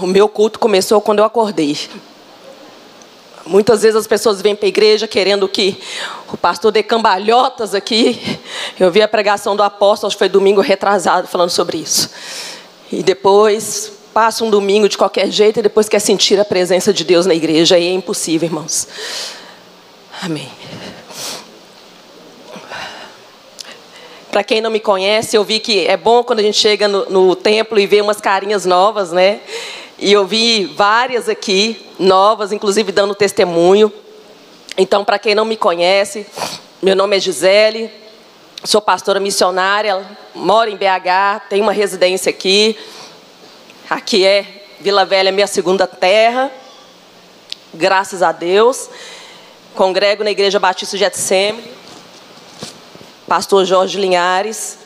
o meu culto começou quando eu acordei. Muitas vezes as pessoas vêm para a igreja querendo que o pastor dê cambalhotas aqui. Eu vi a pregação do apóstolo, acho que foi domingo retrasado, falando sobre isso. E depois passa um domingo de qualquer jeito e depois quer sentir a presença de Deus na igreja. Aí é impossível, irmãos. Amém. Para quem não me conhece, eu vi que é bom quando a gente chega no, no templo e vê umas carinhas novas, né? E eu vi várias aqui, novas, inclusive dando testemunho. Então, para quem não me conhece, meu nome é Gisele, sou pastora missionária, moro em BH, tenho uma residência aqui. Aqui é Vila Velha, minha segunda terra. Graças a Deus. Congrego na Igreja Batista Getsemane. Pastor Jorge Linhares.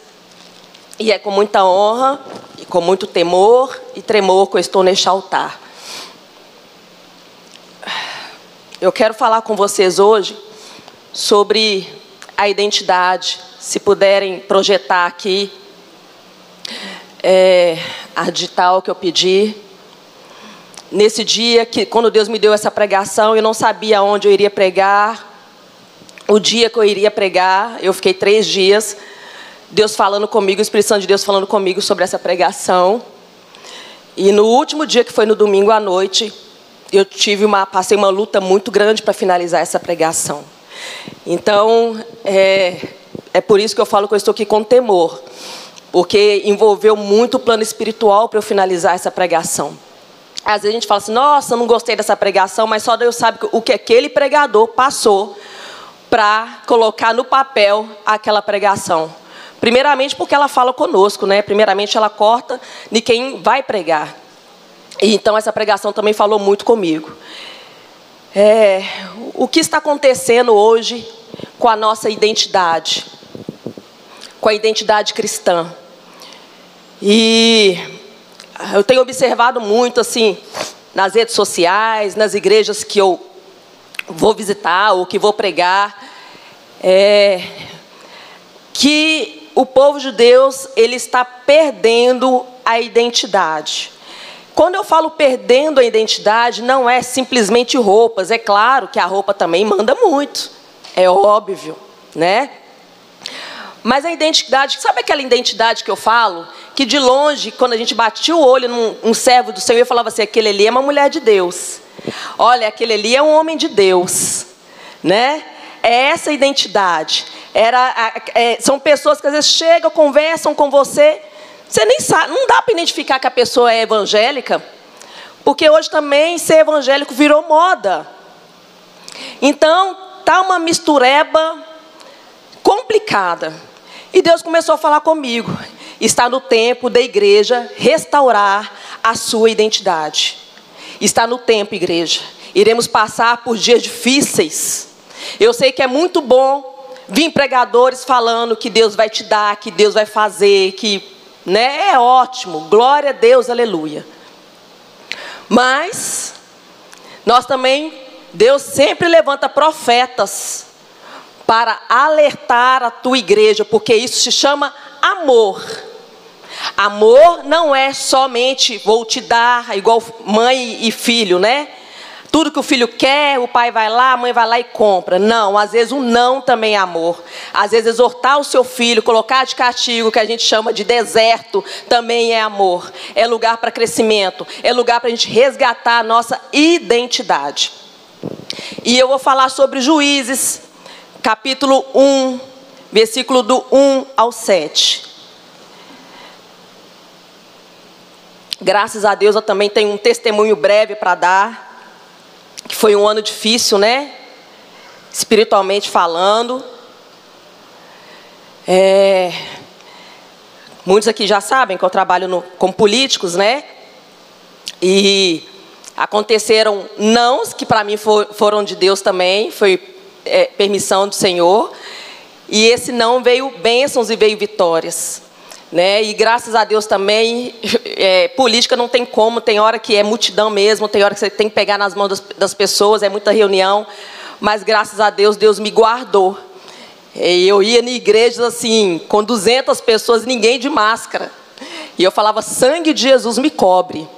E é com muita honra e com muito temor e tremor que eu estou neste altar. Eu quero falar com vocês hoje sobre a identidade. Se puderem projetar aqui é, a digital que eu pedi. Nesse dia que, quando Deus me deu essa pregação, eu não sabia onde eu iria pregar, o dia que eu iria pregar. Eu fiquei três dias Deus falando comigo, o Espírito Santo de Deus falando comigo sobre essa pregação. E no último dia, que foi no domingo à noite, eu tive uma, passei uma luta muito grande para finalizar essa pregação. Então, é, é por isso que eu falo que eu estou aqui com temor, porque envolveu muito o plano espiritual para eu finalizar essa pregação. Às vezes a gente fala assim, nossa, não gostei dessa pregação, mas só Deus sabe o que aquele pregador passou para colocar no papel aquela pregação. Primeiramente porque ela fala conosco, né? Primeiramente ela corta de quem vai pregar. E então essa pregação também falou muito comigo. É, o que está acontecendo hoje com a nossa identidade, com a identidade cristã? E eu tenho observado muito assim nas redes sociais, nas igrejas que eu vou visitar ou que vou pregar, é, que o povo de Deus ele está perdendo a identidade. Quando eu falo perdendo a identidade, não é simplesmente roupas. É claro que a roupa também manda muito, é óbvio, né? Mas a identidade, sabe aquela identidade que eu falo? Que de longe, quando a gente batia o olho num um servo do Senhor, eu falava assim: aquele ali é uma mulher de Deus. Olha, aquele ali é um homem de Deus, né? É essa identidade. Era, é, são pessoas que às vezes chegam, conversam com você, você nem sabe, não dá para identificar que a pessoa é evangélica, porque hoje também ser evangélico virou moda. Então, tá uma mistureba complicada. E Deus começou a falar comigo. Está no tempo da igreja restaurar a sua identidade. Está no tempo, igreja. Iremos passar por dias difíceis. Eu sei que é muito bom Vim pregadores falando que Deus vai te dar, que Deus vai fazer, que né, é ótimo, glória a Deus, aleluia. Mas nós também, Deus sempre levanta profetas para alertar a tua igreja, porque isso se chama amor. Amor não é somente vou te dar, igual mãe e filho, né? Tudo que o filho quer, o pai vai lá, a mãe vai lá e compra. Não, às vezes o não também é amor. Às vezes exortar o seu filho, colocar de castigo, que a gente chama de deserto, também é amor. É lugar para crescimento, é lugar para a gente resgatar a nossa identidade. E eu vou falar sobre Juízes, capítulo 1, versículo do 1 ao 7. Graças a Deus eu também tenho um testemunho breve para dar que foi um ano difícil, né? Espiritualmente falando. É, muitos aqui já sabem que eu trabalho no, com políticos, né? E aconteceram nãos que para mim for, foram de Deus também, foi é, permissão do Senhor. E esse não veio bênçãos e veio vitórias. Né? E graças a Deus também, é, política não tem como, tem hora que é multidão mesmo, tem hora que você tem que pegar nas mãos das, das pessoas, é muita reunião, mas graças a Deus, Deus me guardou. E eu ia em igrejas assim, com 200 pessoas, ninguém de máscara. E eu falava: sangue de Jesus me cobre.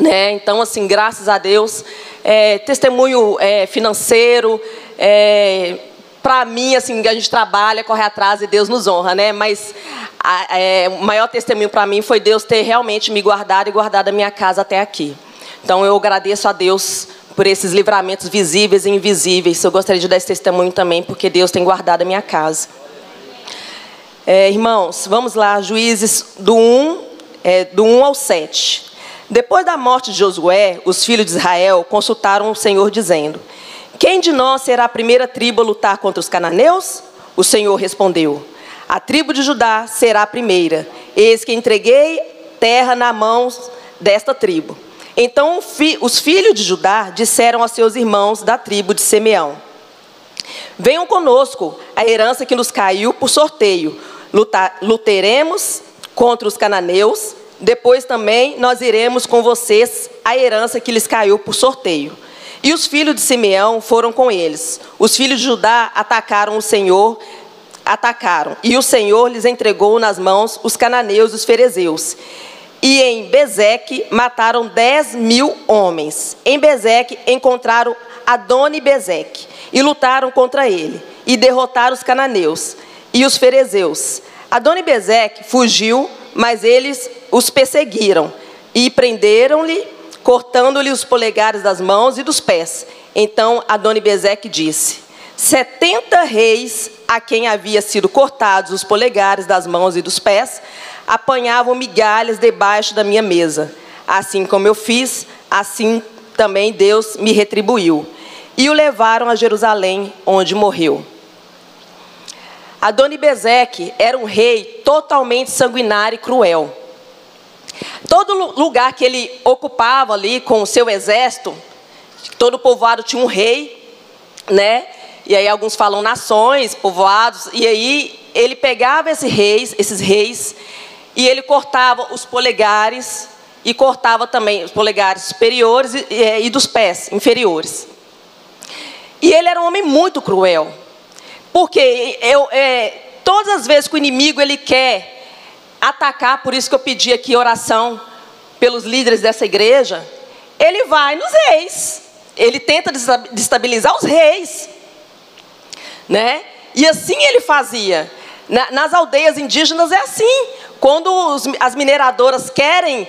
Né? Então, assim, graças a Deus, é, testemunho é, financeiro, é, para mim, assim, a gente trabalha, corre atrás e Deus nos honra, né? Mas a, é, o maior testemunho para mim foi Deus ter realmente me guardado e guardado a minha casa até aqui. Então, eu agradeço a Deus por esses livramentos visíveis e invisíveis. Eu gostaria de dar esse testemunho também, porque Deus tem guardado a minha casa. É, irmãos, vamos lá, Juízes do 1, é, do 1 ao 7. Depois da morte de Josué, os filhos de Israel consultaram o Senhor, dizendo: Quem de nós será a primeira tribo a lutar contra os cananeus? O Senhor respondeu: A tribo de Judá será a primeira. Eis que entreguei terra na mão desta tribo. Então os filhos de Judá disseram a seus irmãos da tribo de Simeão: Venham conosco a herança que nos caiu por sorteio. Luteremos contra os cananeus depois também nós iremos com vocês a herança que lhes caiu por sorteio. E os filhos de Simeão foram com eles. Os filhos de Judá atacaram o Senhor, atacaram, e o Senhor lhes entregou nas mãos os cananeus e os ferezeus. E em Bezeque mataram dez mil homens. Em Bezeque encontraram Adoni Bezeque e lutaram contra ele e derrotaram os cananeus e os ferezeus. Adoni Bezeque fugiu, mas eles os perseguiram e prenderam-lhe, cortando-lhe os polegares das mãos e dos pés. Então Adoni-Bezeque disse: Setenta reis a quem havia sido cortados os polegares das mãos e dos pés apanhavam migalhas debaixo da minha mesa. Assim como eu fiz, assim também Deus me retribuiu. E o levaram a Jerusalém, onde morreu. Adoni-Bezeque era um rei totalmente sanguinário e cruel. Todo lugar que ele ocupava ali com o seu exército, todo povoado tinha um rei, né? E aí alguns falam nações, povoados, e aí ele pegava esses reis, esses reis, e ele cortava os polegares e cortava também os polegares superiores e, e, e dos pés inferiores. E ele era um homem muito cruel, porque eu, é, todas as vezes que o inimigo ele quer atacar, por isso que eu pedi aqui oração pelos líderes dessa igreja, ele vai nos reis. Ele tenta destabilizar os reis. Né? E assim ele fazia. nas aldeias indígenas é assim. Quando os, as mineradoras querem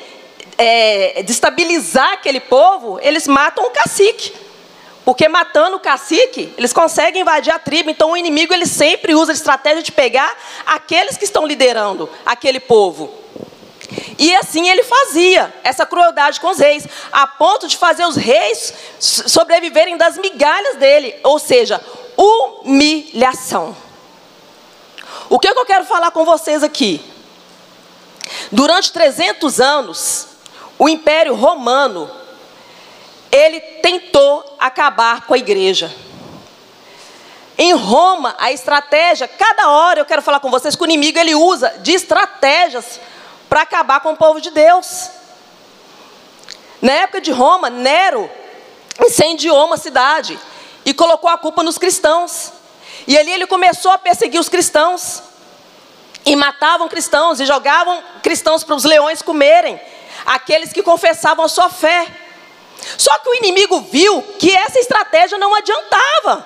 é, destabilizar aquele povo, eles matam o cacique. Porque matando o cacique, eles conseguem invadir a tribo. Então o inimigo ele sempre usa a estratégia de pegar aqueles que estão liderando aquele povo. E assim ele fazia essa crueldade com os reis, a ponto de fazer os reis sobreviverem das migalhas dele, ou seja, humilhação. O que, é que eu quero falar com vocês aqui? Durante 300 anos, o Império Romano ele tentou acabar com a igreja. Em Roma, a estratégia, cada hora eu quero falar com vocês que o inimigo ele usa de estratégias para acabar com o povo de Deus. Na época de Roma, Nero incendiou uma cidade e colocou a culpa nos cristãos. E ali ele começou a perseguir os cristãos. E matavam cristãos e jogavam cristãos para os leões comerem, aqueles que confessavam a sua fé. Só que o inimigo viu que essa estratégia não adiantava.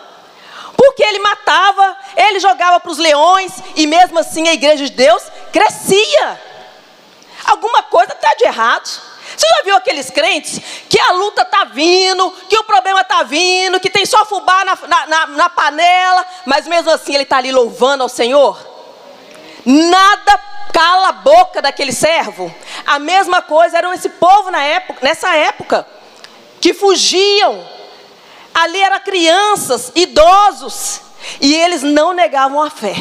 Porque ele matava, ele jogava para os leões, e mesmo assim a igreja de Deus crescia. Alguma coisa está de errado. Você já viu aqueles crentes que a luta está vindo, que o problema está vindo, que tem só fubá na, na, na panela, mas mesmo assim ele está ali louvando ao Senhor? Nada cala a boca daquele servo. A mesma coisa era esse povo na época, nessa época que fugiam. Ali eram crianças, idosos, e eles não negavam a fé,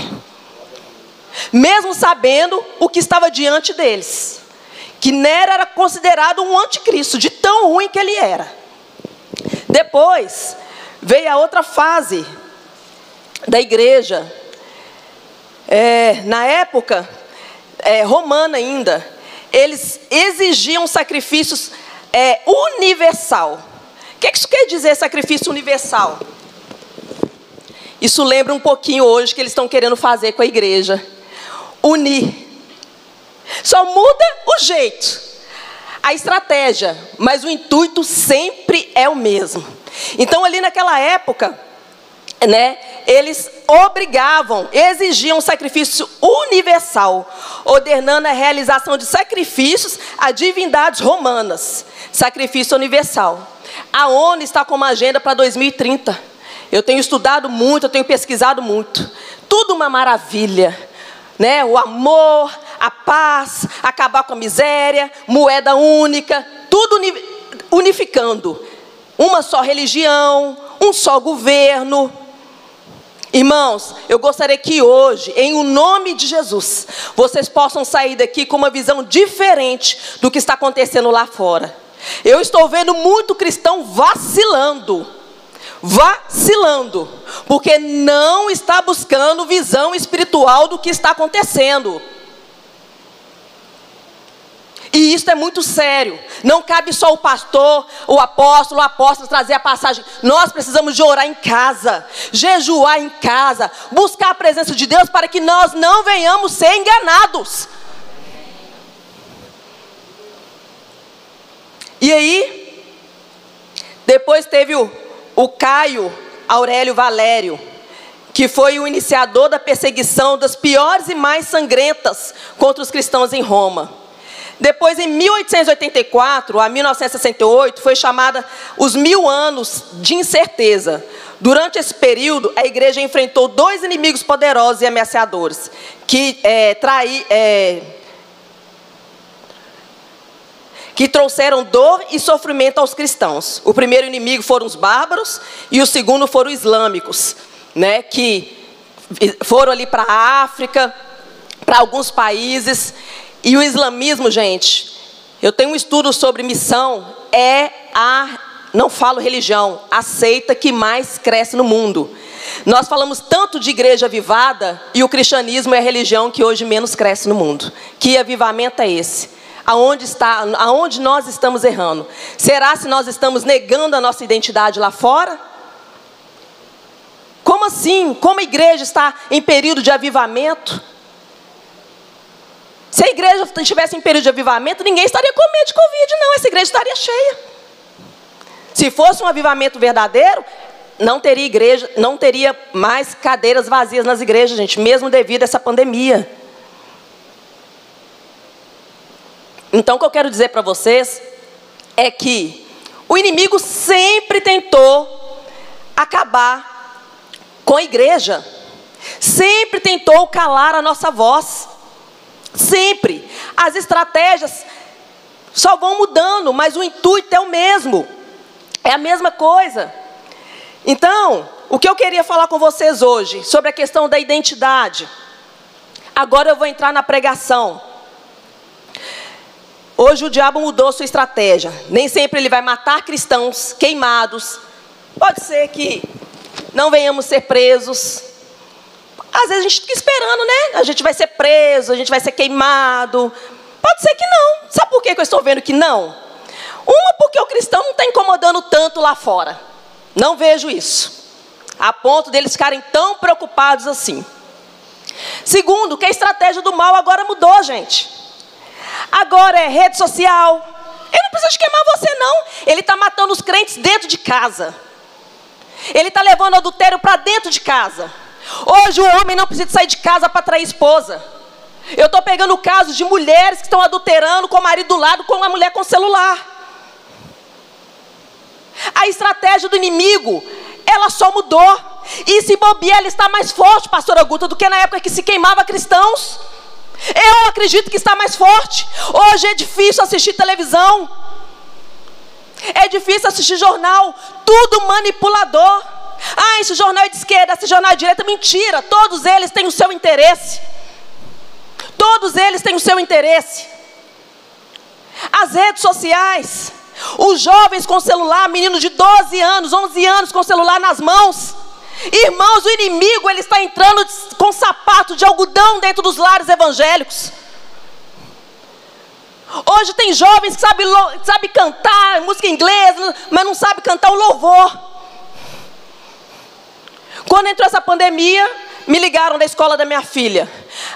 mesmo sabendo o que estava diante deles. Que Nero era considerado um anticristo, de tão ruim que ele era. Depois veio a outra fase da igreja. É, na época é, romana ainda, eles exigiam sacrifícios é universal. O que, isso quer dizer, sacrifício universal? Isso lembra um pouquinho hoje que eles estão querendo fazer com a igreja. Unir. Só muda o jeito. a estratégia, mas o intuito sempre é o mesmo. Então, ali naquela época, né, eles obrigavam, exigiam um sacrifício universal, ordenando a realização de sacrifícios a divindades romanas. Sacrifício universal. A ONU está com uma agenda para 2030. Eu tenho estudado muito, eu tenho pesquisado muito. Tudo uma maravilha. Né? O amor, a paz, acabar com a miséria, moeda única, tudo unificando. Uma só religião, um só governo. Irmãos, eu gostaria que hoje, em o nome de Jesus, vocês possam sair daqui com uma visão diferente do que está acontecendo lá fora. Eu estou vendo muito cristão vacilando. Vacilando, porque não está buscando visão espiritual do que está acontecendo. E isso é muito sério. Não cabe só o pastor, o apóstolo, o apóstolo trazer a passagem. Nós precisamos de orar em casa, jejuar em casa, buscar a presença de Deus para que nós não venhamos ser enganados. E aí, depois teve o, o Caio Aurélio Valério, que foi o iniciador da perseguição das piores e mais sangrentas contra os cristãos em Roma. Depois, em 1884 a 1968, foi chamada os mil anos de incerteza. Durante esse período, a igreja enfrentou dois inimigos poderosos e ameaçadores, que, é, trai, é, que trouxeram dor e sofrimento aos cristãos. O primeiro inimigo foram os bárbaros e o segundo foram os islâmicos, né, que foram ali para a África, para alguns países e o islamismo, gente, eu tenho um estudo sobre missão, é a, não falo religião, a seita que mais cresce no mundo. Nós falamos tanto de igreja avivada e o cristianismo é a religião que hoje menos cresce no mundo. Que avivamento é esse? Aonde está, aonde nós estamos errando? Será se nós estamos negando a nossa identidade lá fora? Como assim? Como a igreja está em período de avivamento? Se a igreja estivesse em período de avivamento, ninguém estaria com medo de Covid, não. Essa igreja estaria cheia. Se fosse um avivamento verdadeiro, não teria igreja, não teria mais cadeiras vazias nas igrejas, gente, mesmo devido a essa pandemia. Então, o que eu quero dizer para vocês é que o inimigo sempre tentou acabar com a igreja, sempre tentou calar a nossa voz. Sempre. As estratégias só vão mudando, mas o intuito é o mesmo. É a mesma coisa. Então, o que eu queria falar com vocês hoje sobre a questão da identidade. Agora eu vou entrar na pregação. Hoje o diabo mudou sua estratégia. Nem sempre ele vai matar cristãos queimados. Pode ser que não venhamos ser presos, às vezes a gente fica esperando, né? A gente vai ser preso, a gente vai ser queimado. Pode ser que não. Sabe por que eu estou vendo que não? Uma, porque o cristão não está incomodando tanto lá fora. Não vejo isso. A ponto deles ficarem tão preocupados assim. Segundo, que a estratégia do mal agora mudou, gente. Agora é rede social. Ele não precisa queimar você, não. Ele está matando os crentes dentro de casa. Ele está levando adultério para dentro de casa. Hoje o homem não precisa sair de casa para trair esposa. Eu estou pegando casos de mulheres que estão adulterando com o marido do lado, com uma mulher com celular. A estratégia do inimigo, ela só mudou. E se bobear, ela está mais forte, pastora Guta, do que na época que se queimava cristãos. Eu acredito que está mais forte. Hoje é difícil assistir televisão. É difícil assistir jornal. Tudo manipulador. Ah, esse jornal é de esquerda, esse jornal é de direita. Mentira, todos eles têm o seu interesse. Todos eles têm o seu interesse. As redes sociais, os jovens com celular, meninos de 12 anos, 11 anos com celular nas mãos. Irmãos, o inimigo ele está entrando com sapato de algodão dentro dos lares evangélicos. Hoje tem jovens que sabem sabe cantar música inglesa, mas não sabe cantar o louvor. Quando entrou essa pandemia, me ligaram da escola da minha filha.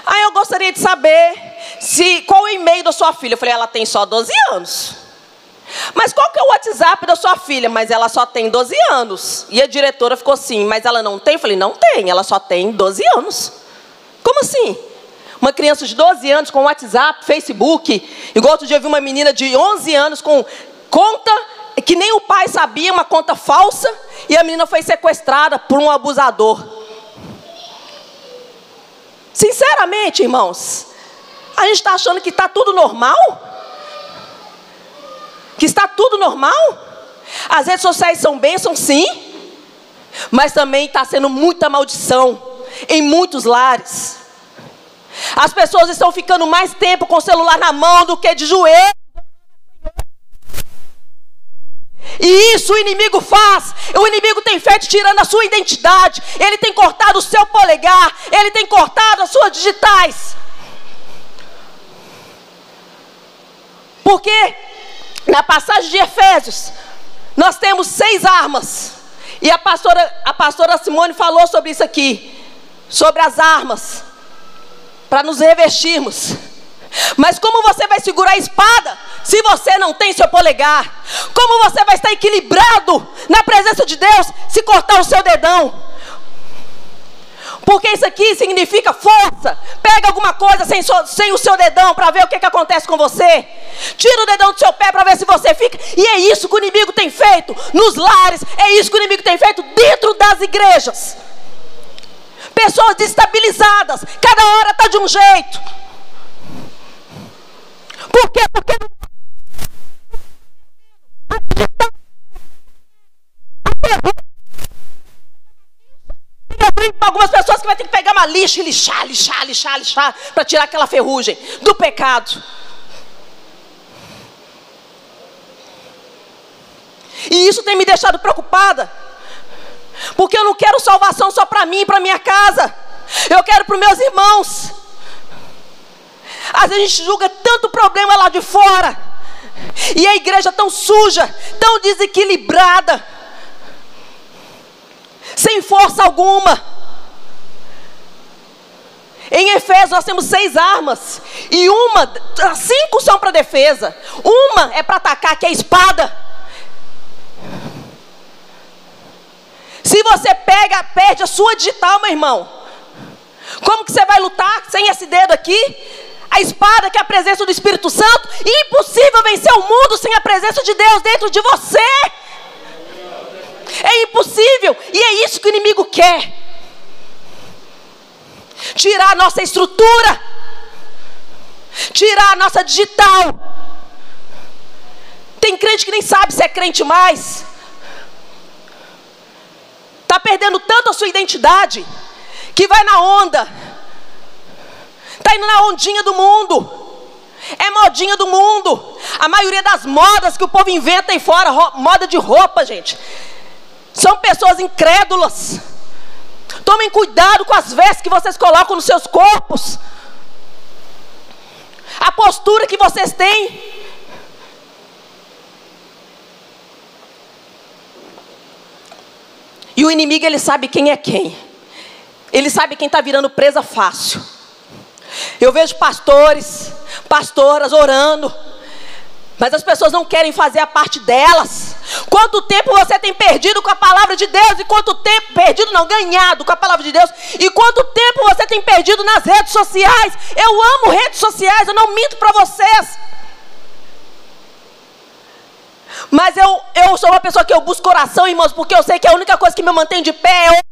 Aí eu gostaria de saber se qual o e-mail da sua filha. Eu falei, ela tem só 12 anos. Mas qual que é o WhatsApp da sua filha? Mas ela só tem 12 anos. E a diretora ficou assim, mas ela não tem? Eu falei, não tem, ela só tem 12 anos. Como assim? Uma criança de 12 anos com WhatsApp, Facebook. Igual outro dia eu vi uma menina de 11 anos com conta que nem o pai sabia, uma conta falsa. E a menina foi sequestrada por um abusador. Sinceramente, irmãos, a gente está achando que está tudo normal? Que está tudo normal? As redes sociais são bênçãos, sim, mas também está sendo muita maldição em muitos lares. As pessoas estão ficando mais tempo com o celular na mão do que de joelho. E isso o inimigo faz. O inimigo tem feito tirando a sua identidade. Ele tem cortado o seu polegar. Ele tem cortado as suas digitais. Porque na passagem de Efésios, nós temos seis armas. E a pastora, a pastora Simone falou sobre isso aqui. Sobre as armas. Para nos revestirmos. Mas como você vai segurar a espada se você não tem seu polegar? Como você vai estar equilibrado na presença de Deus se cortar o seu dedão? Porque isso aqui significa força. Pega alguma coisa sem, sem o seu dedão para ver o que, que acontece com você. Tira o dedão do seu pé para ver se você fica. E é isso que o inimigo tem feito nos lares. É isso que o inimigo tem feito dentro das igrejas. Pessoas destabilizadas. Cada hora está de um jeito. Por quê? Porque tem algumas pessoas que vai ter que pegar uma lixa e lixar, lixar, lixar, lixar, para tirar aquela ferrugem do pecado. E isso tem me deixado preocupada. Porque eu não quero salvação só para mim para minha casa. Eu quero para os meus irmãos. Às vezes a gente julga tanto problema lá de fora. E a igreja tão suja, tão desequilibrada, sem força alguma. Em Efésios nós temos seis armas. E uma, cinco são para defesa. Uma é para atacar, que é a espada. Se você pega, perde a sua digital, meu irmão. Como que você vai lutar sem esse dedo aqui? A espada que é a presença do Espírito Santo. Impossível vencer o mundo sem a presença de Deus dentro de você. É impossível. E é isso que o inimigo quer. Tirar a nossa estrutura. Tirar a nossa digital. Tem crente que nem sabe se é crente mais. Está perdendo tanto a sua identidade que vai na onda Está indo na ondinha do mundo. É modinha do mundo. A maioria das modas que o povo inventa aí fora, moda de roupa, gente, são pessoas incrédulas. Tomem cuidado com as vestes que vocês colocam nos seus corpos. A postura que vocês têm. E o inimigo, ele sabe quem é quem. Ele sabe quem está virando presa fácil. Eu vejo pastores, pastoras orando, mas as pessoas não querem fazer a parte delas. Quanto tempo você tem perdido com a palavra de Deus? E quanto tempo, perdido não, ganhado com a palavra de Deus? E quanto tempo você tem perdido nas redes sociais? Eu amo redes sociais, eu não minto para vocês. Mas eu, eu sou uma pessoa que eu busco oração, irmãos, porque eu sei que a única coisa que me mantém de pé é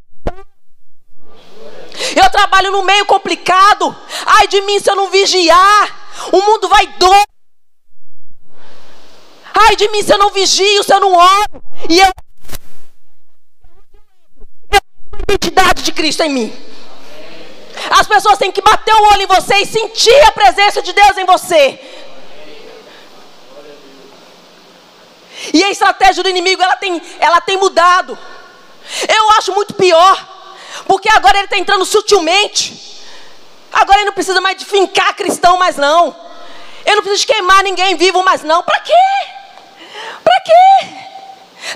eu trabalho no meio complicado. Ai de mim se eu não vigiar. O mundo vai dor. Ai de mim se eu não vigio, se eu não oro. E eu. Eu tenho a identidade de Cristo em mim. As pessoas têm que bater o olho em você e sentir a presença de Deus em você. E a estratégia do inimigo ela tem, ela tem mudado. Eu acho muito pior. Porque agora ele está entrando sutilmente. Agora ele não precisa mais de fincar cristão mais não. Ele não precisa de queimar ninguém vivo mais não. Para quê? Para quê?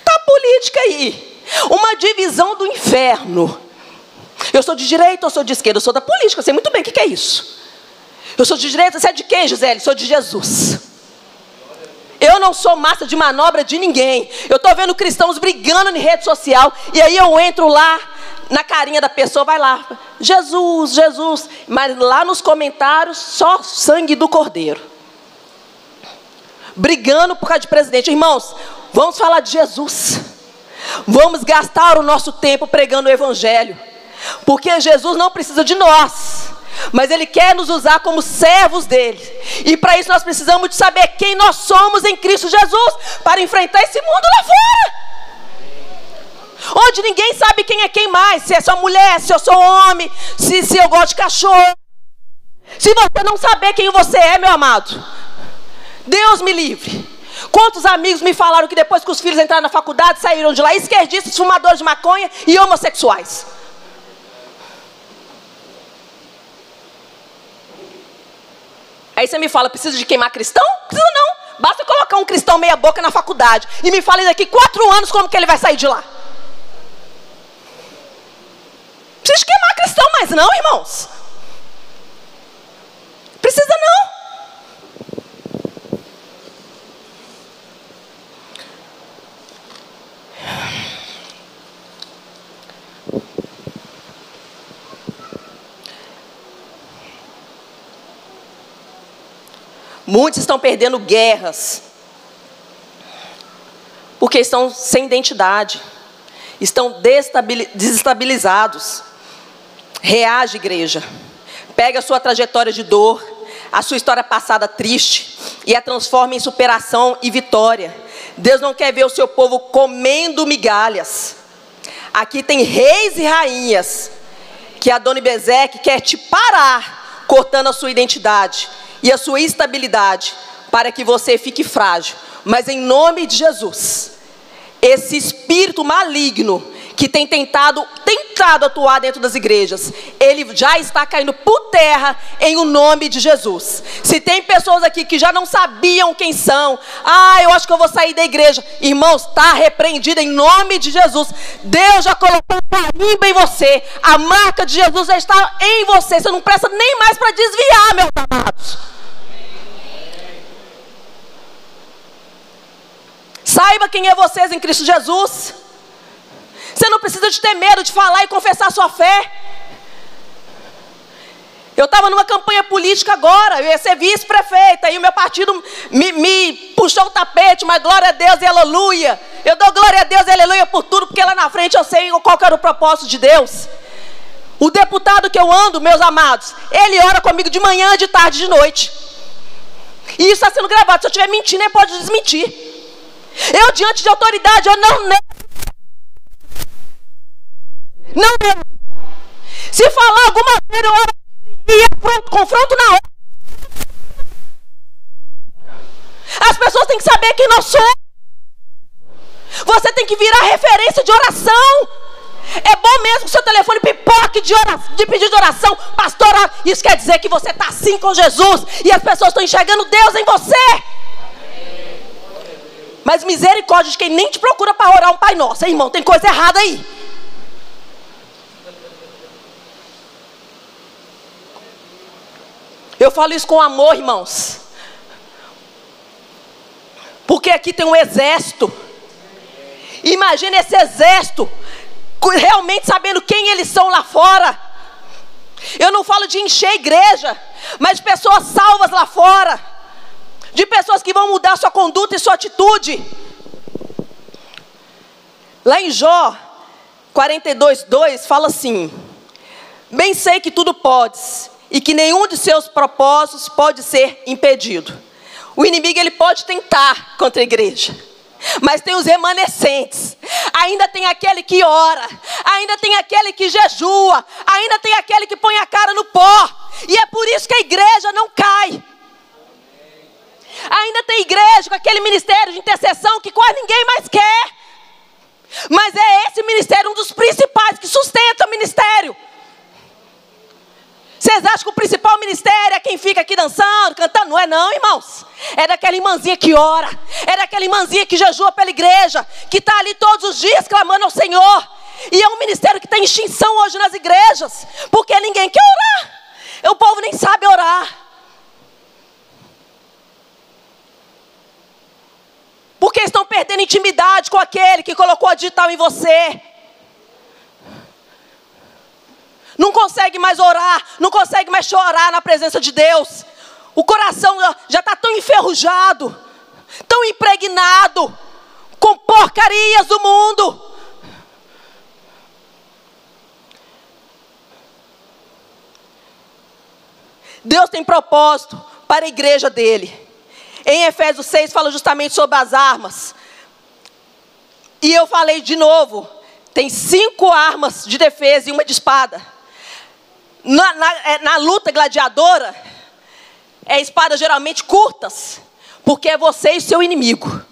Tá a política aí. Uma divisão do inferno. Eu sou de direita ou sou de esquerda? Eu sou da política, eu sei muito bem o que é isso. Eu sou de direita, você é de quem, Gisele? Sou de Jesus. Eu não sou massa de manobra de ninguém. Eu estou vendo cristãos brigando em rede social. E aí eu entro lá na carinha da pessoa, vai lá. Jesus, Jesus. Mas lá nos comentários, só sangue do cordeiro. Brigando por causa de presidente. Irmãos, vamos falar de Jesus. Vamos gastar o nosso tempo pregando o Evangelho. Porque Jesus não precisa de nós mas Ele quer nos usar como servos dele. E para isso nós precisamos de saber quem nós somos em Cristo Jesus para enfrentar esse mundo lá fora. Onde ninguém sabe quem é quem mais, se é sua mulher, se eu sou homem, se, se eu gosto de cachorro. Se você não saber quem você é, meu amado, Deus me livre. Quantos amigos me falaram que depois que os filhos entraram na faculdade, saíram de lá esquerdistas, fumadores de maconha e homossexuais? Aí você me fala, precisa de queimar cristão? Precisa não. Basta colocar um cristão meia boca na faculdade e me fale daqui quatro anos como que ele vai sair de lá. Precisa queimar cristão mais não, irmãos. Precisa não. Muitos estão perdendo guerras porque estão sem identidade, estão desestabilizados. Reage, igreja. Pega a sua trajetória de dor, a sua história passada triste e a transforma em superação e vitória. Deus não quer ver o seu povo comendo migalhas. Aqui tem reis e rainhas que a Dona Bezeque quer te parar cortando a sua identidade e a sua estabilidade para que você fique frágil. Mas em nome de Jesus, esse espírito maligno que tem tentado, tentado atuar dentro das igrejas, ele já está caindo por terra em o nome de Jesus. Se tem pessoas aqui que já não sabiam quem são, ah, eu acho que eu vou sair da igreja. Irmãos, está repreendido em nome de Jesus. Deus já colocou carimbo em você. A marca de Jesus já está em você. Você não presta nem mais para desviar, meus amados. Saiba quem é vocês em Cristo Jesus. Você não precisa de ter medo de falar e confessar sua fé. Eu estava numa campanha política agora, eu ia ser vice-prefeita, e o meu partido me, me, puxou o tapete, mas glória a Deus e aleluia. Eu dou glória a Deus e aleluia por tudo, porque lá na frente eu sei qual era o propósito de Deus. O deputado que eu ando, meus amados, ele ora comigo de manhã, de tarde, de noite. E isso está sendo gravado. Se eu estiver mentindo, ele pode desmentir. Eu, diante de autoridade, eu não nego. Não nego. Se falar alguma coisa, eu ia pronto, confronto na hora. As pessoas têm que saber quem nós somos. Você tem que virar referência de oração. É bom mesmo que seu telefone pipoque de, oração, de de oração, pastora. Isso quer dizer que você está assim com Jesus e as pessoas estão enxergando Deus em você. Mas misericórdia de quem nem te procura para orar um Pai Nosso. Irmão, tem coisa errada aí. Eu falo isso com amor, irmãos. Porque aqui tem um exército. Imagina esse exército realmente sabendo quem eles são lá fora. Eu não falo de encher a igreja, mas de pessoas salvas lá fora de pessoas que vão mudar sua conduta e sua atitude. Lá em Jó 42, 2 fala assim: Bem sei que tudo podes, e que nenhum de seus propósitos pode ser impedido. O inimigo ele pode tentar contra a igreja, mas tem os remanescentes. Ainda tem aquele que ora, ainda tem aquele que jejua, ainda tem aquele que põe a cara no pó. E é por isso que a igreja não cai. Ainda tem igreja com aquele ministério de intercessão que quase ninguém mais quer. Mas é esse ministério um dos principais que sustenta o ministério. Vocês acham que o principal ministério é quem fica aqui dançando, cantando? Não é não, irmãos. É daquela irmãzinha que ora. É daquela irmãzinha que jejua pela igreja. Que está ali todos os dias clamando ao Senhor. E é um ministério que tem extinção hoje nas igrejas. Porque ninguém quer orar. O povo nem sabe orar. Porque estão perdendo intimidade com aquele que colocou a digital em você. Não consegue mais orar, não consegue mais chorar na presença de Deus. O coração já está tão enferrujado, tão impregnado com porcarias do mundo. Deus tem propósito para a igreja dele. Em Efésios 6 fala justamente sobre as armas. E eu falei de novo: tem cinco armas de defesa e uma de espada. Na, na, é, na luta gladiadora, é espada geralmente curtas, porque é você e seu inimigo.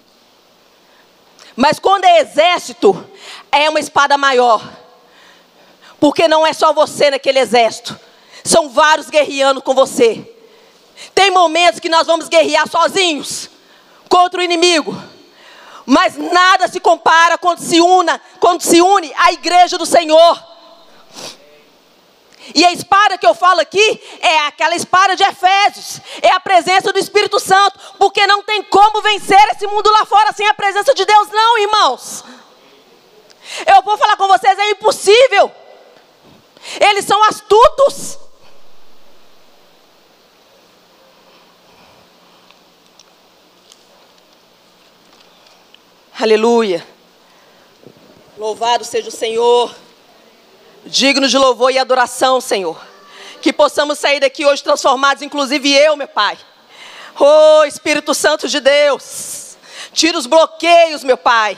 Mas quando é exército, é uma espada maior, porque não é só você naquele exército, são vários guerreando com você. Tem momentos que nós vamos guerrear sozinhos contra o inimigo. Mas nada se compara quando se una, quando se une a igreja do Senhor. E a espada que eu falo aqui é aquela espada de Efésios, é a presença do Espírito Santo, porque não tem como vencer esse mundo lá fora sem a presença de Deus, não, irmãos. Eu vou falar com vocês, é impossível. Eles são astutos. Aleluia. Louvado seja o Senhor. Digno de louvor e adoração, Senhor. Que possamos sair daqui hoje transformados, inclusive eu, meu Pai. Oh, Espírito Santo de Deus. Tira os bloqueios, meu Pai.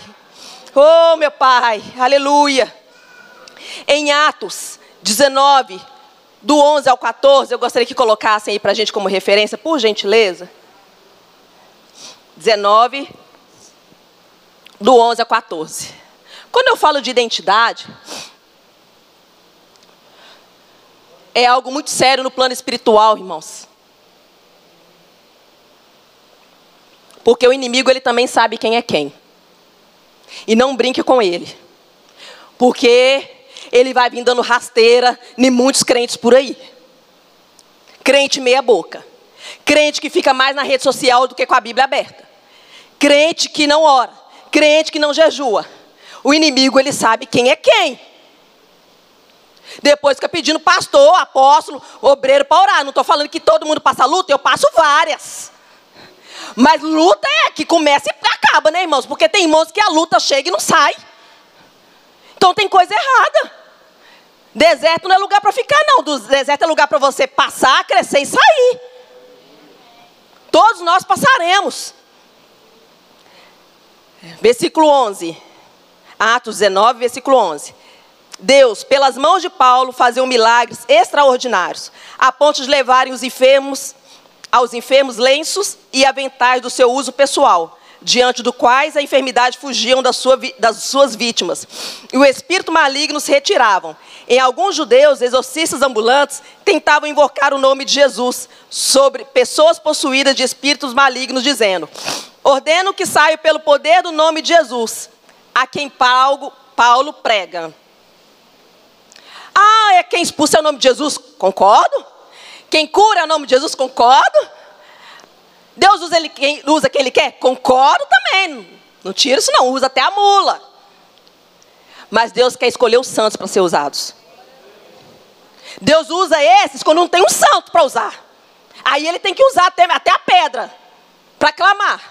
Oh, meu Pai. Aleluia. Em Atos 19, do 11 ao 14, eu gostaria que colocassem aí para a gente como referência, por gentileza. 19, do 11 a 14. Quando eu falo de identidade, é algo muito sério no plano espiritual, irmãos. Porque o inimigo ele também sabe quem é quem. E não brinque com ele. Porque ele vai vir dando rasteira em muitos crentes por aí. Crente meia boca. Crente que fica mais na rede social do que com a Bíblia aberta. Crente que não ora crente que não jejua. O inimigo, ele sabe quem é quem. Depois fica pedindo pastor, apóstolo, obreiro para orar. Não estou falando que todo mundo passa luta, eu passo várias. Mas luta é que começa e acaba, né, irmãos? Porque tem irmãos que a luta chega e não sai. Então tem coisa errada. Deserto não é lugar para ficar, não. Deserto é lugar para você passar, crescer e sair. Todos nós passaremos. Versículo 11. Atos 19, versículo 11. Deus, pelas mãos de Paulo, fazia milagres extraordinários, a ponto de levarem os enfermos, aos enfermos lenços e aventais do seu uso pessoal, diante do quais a enfermidade fugiam da sua, das suas vítimas. E o espírito maligno se retiravam. Em alguns judeus, exorcistas ambulantes tentavam invocar o nome de Jesus sobre pessoas possuídas de espíritos malignos, dizendo: Ordeno que saia pelo poder do nome de Jesus, a quem Paulo, Paulo prega. É quem expulsa é o nome de Jesus? Concordo. Quem cura é o nome de Jesus? Concordo. Deus usa, ele, quem, usa quem ele quer? Concordo também. Não tira isso não, usa até a mula. Mas Deus quer escolher os santos para ser usados. Deus usa esses quando não tem um santo para usar. Aí ele tem que usar até, até a pedra para clamar.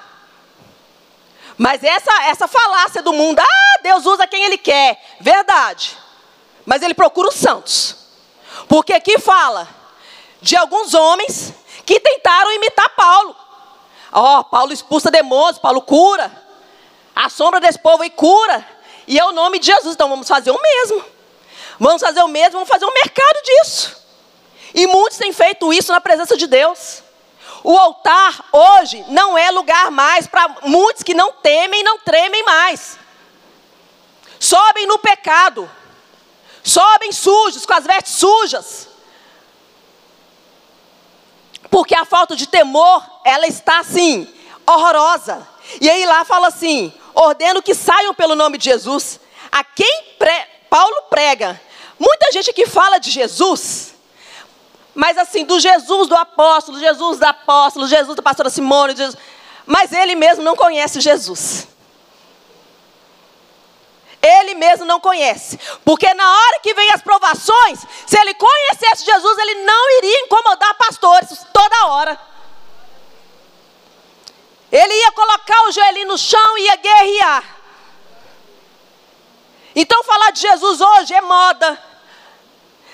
Mas essa, essa falácia do mundo, ah, Deus usa quem Ele quer. Verdade. Mas Ele procura os santos. Porque aqui fala de alguns homens que tentaram imitar Paulo. Ó, oh, Paulo expulsa demônios, Paulo cura. A sombra desse povo aí cura. E é o nome de Jesus. Então vamos fazer o mesmo. Vamos fazer o mesmo, vamos fazer um mercado disso. E muitos têm feito isso na presença de Deus. O altar hoje não é lugar mais para muitos que não temem e não tremem mais. Sobem no pecado. Sobem sujos, com as vestes sujas. Porque a falta de temor, ela está assim, horrorosa. E aí lá fala assim: ordeno que saiam pelo nome de Jesus. A quem pre... Paulo prega. Muita gente que fala de Jesus, mas assim, do Jesus do apóstolo, Jesus do apóstolo, Jesus da pastora Simone, Jesus, mas ele mesmo não conhece Jesus. Ele mesmo não conhece. Porque na hora que vem as provações, se ele conhecesse Jesus, ele não iria incomodar pastores toda hora. Ele ia colocar o joelhinho no chão e ia guerrear. Então falar de Jesus hoje é moda.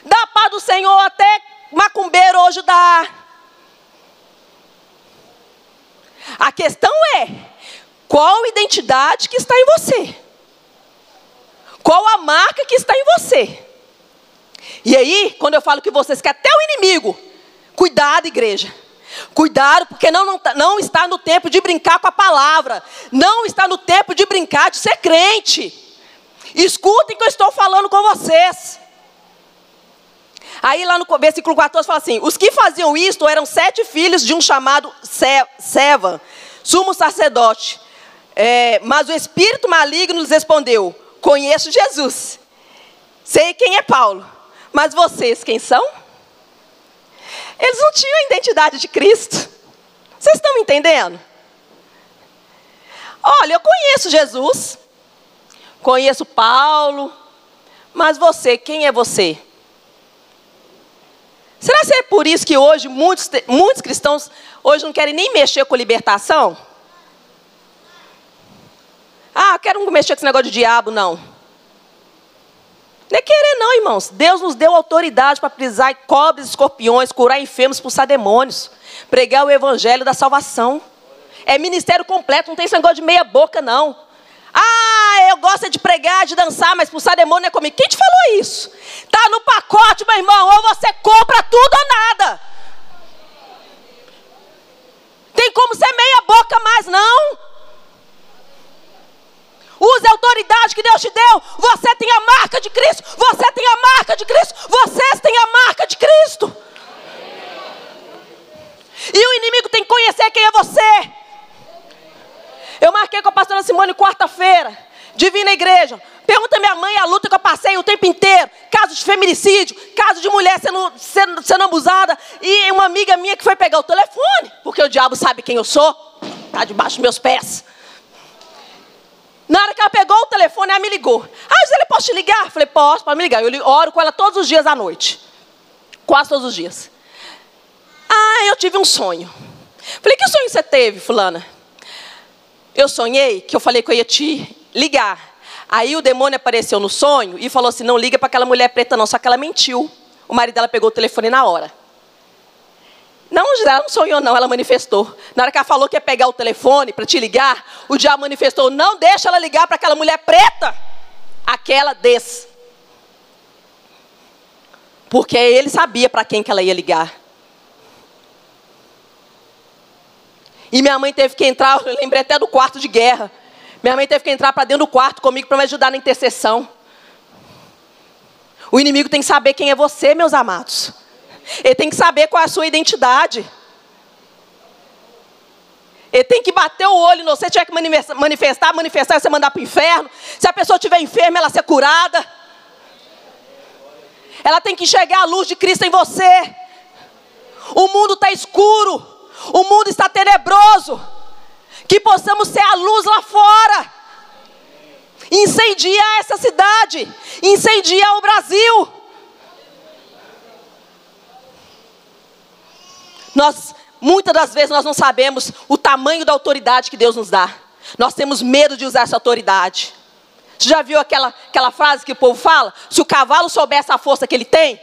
Dá a paz do Senhor até macumbeiro hoje dá. A questão é, qual identidade que está em você? Qual a marca que está em você? E aí, quando eu falo que vocês querem até o inimigo, cuidado, igreja. Cuidado, porque não, não, não está no tempo de brincar com a palavra. Não está no tempo de brincar de ser crente. Escutem que eu estou falando com vocês. Aí lá no versículo 14 fala assim: Os que faziam isto eram sete filhos de um chamado Seva, sumo sacerdote. É, mas o espírito maligno lhes respondeu: Conheço Jesus, sei quem é Paulo, mas vocês quem são? Eles não tinham a identidade de Cristo. Vocês estão me entendendo? Olha, eu conheço Jesus, conheço Paulo, mas você, quem é você? Será que é por isso que hoje muitos, muitos cristãos hoje não querem nem mexer com libertação? Ah, quero mexer com esse negócio de diabo, não. Não é querer, não, irmãos. Deus nos deu autoridade para pisar cobras escorpiões, curar enfermos, expulsar demônios, pregar o evangelho da salvação. É ministério completo, não tem esse negócio de meia boca, não. Ah, eu gosto de pregar, de dançar, mas expulsar demônio é comigo. Quem te falou isso? Está no pacote, meu irmão. Ou você compra tudo ou nada. Tem como ser meia boca mais, não. Use autoridade que Deus te deu. Você tem a marca de Cristo. Você tem a marca de Cristo. Vocês têm a marca de Cristo. E o inimigo tem que conhecer quem é você. Eu marquei com a pastora Simone quarta-feira, Divina Igreja. Pergunta minha mãe a luta que eu passei o tempo inteiro. Caso de feminicídio, caso de mulher sendo, sendo, sendo abusada. E uma amiga minha que foi pegar o telefone, porque o diabo sabe quem eu sou. Está debaixo dos meus pés. Na hora que ela pegou o telefone, ela me ligou. Ah, Gisele, posso te ligar? Falei, posso, pode me ligar. Eu oro com ela todos os dias à noite. Quase todos os dias. Ah, eu tive um sonho. Falei, que sonho você teve, fulana? Eu sonhei que eu falei que eu ia te ligar. Aí o demônio apareceu no sonho e falou assim: não liga para aquela mulher preta, não. Só que ela mentiu. O marido dela pegou o telefone na hora. Não, ela não sonhou, não, ela manifestou. Na hora que ela falou que ia pegar o telefone para te ligar, o diabo manifestou: não deixa ela ligar para aquela mulher preta. Aquela des. Porque ele sabia para quem que ela ia ligar. E minha mãe teve que entrar, eu lembrei até do quarto de guerra. Minha mãe teve que entrar para dentro do quarto comigo para me ajudar na intercessão. O inimigo tem que saber quem é você, meus amados. Ele tem que saber qual é a sua identidade. Ele tem que bater o olho, não você tiver que manifestar, manifestar, você mandar para o inferno. Se a pessoa estiver enferma, ela ser curada. Ela tem que enxergar a luz de Cristo em você. O mundo está escuro. O mundo está tenebroso. Que possamos ser a luz lá fora. Incendiar essa cidade. Incendiar o Brasil. Nós, muitas das vezes, nós não sabemos o tamanho da autoridade que Deus nos dá. Nós temos medo de usar essa autoridade. Você já viu aquela, aquela frase que o povo fala? Se o cavalo soubesse a força que ele tem,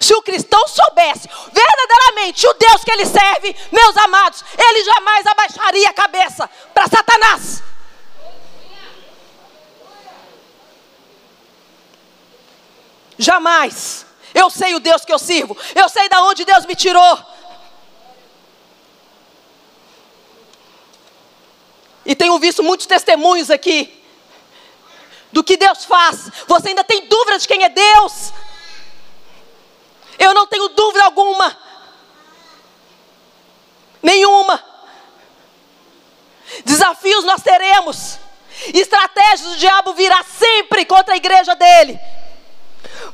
se o cristão soubesse verdadeiramente o Deus que ele serve, meus amados, ele jamais abaixaria a cabeça para Satanás. Jamais. Eu sei o Deus que eu sirvo. Eu sei de onde Deus me tirou. E tenho visto muitos testemunhos aqui do que Deus faz. Você ainda tem dúvida de quem é Deus? Eu não tenho dúvida alguma. Nenhuma. Desafios nós teremos. Estratégias do diabo virá sempre contra a igreja dele.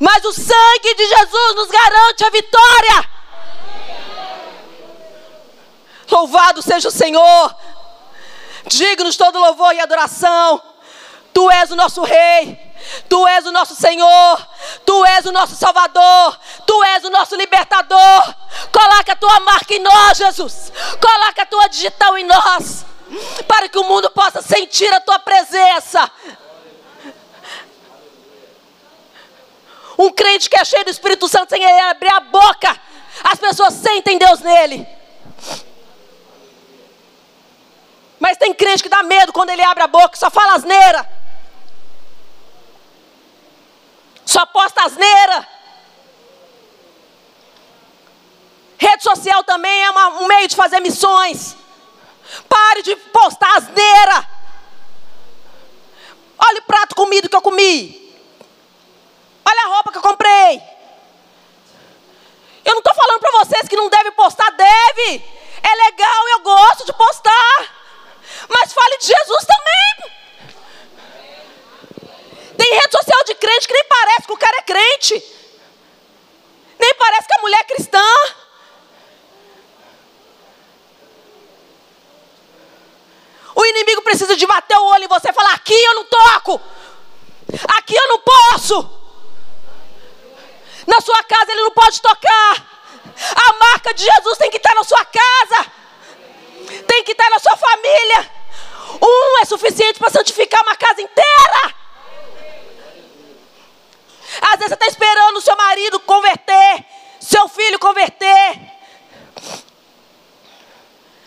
Mas o sangue de Jesus nos garante a vitória. Louvado seja o Senhor. Dignos todo louvor e adoração. Tu és o nosso Rei. Tu és o nosso Senhor, Tu és o nosso Salvador, Tu és o nosso libertador. Coloca a tua marca em nós, Jesus. Coloca a tua digital em nós, para que o mundo possa sentir a tua presença. Um crente que é cheio do Espírito Santo sem ele abrir a boca, as pessoas sentem Deus nele. Mas tem crente que dá medo quando ele abre a boca, só fala asneira. Só posta asneira. Rede social também é uma, um meio de fazer missões. Pare de postar asneira. Olha o prato comido que eu comi. Olha a roupa que eu comprei. Eu não estou falando para vocês que não deve postar, deve. É legal, eu gosto de postar. Mas fale de Jesus também. Tem rede social de crente que nem parece que o cara é crente. Nem parece que a mulher é cristã. O inimigo precisa de bater o olho em você e falar: aqui eu não toco. Aqui eu não posso. Na sua casa ele não pode tocar. A marca de Jesus tem que estar na sua casa. Tem que estar na sua família. Um é suficiente para santificar uma casa inteira. Às vezes você está esperando o seu marido converter, seu filho converter.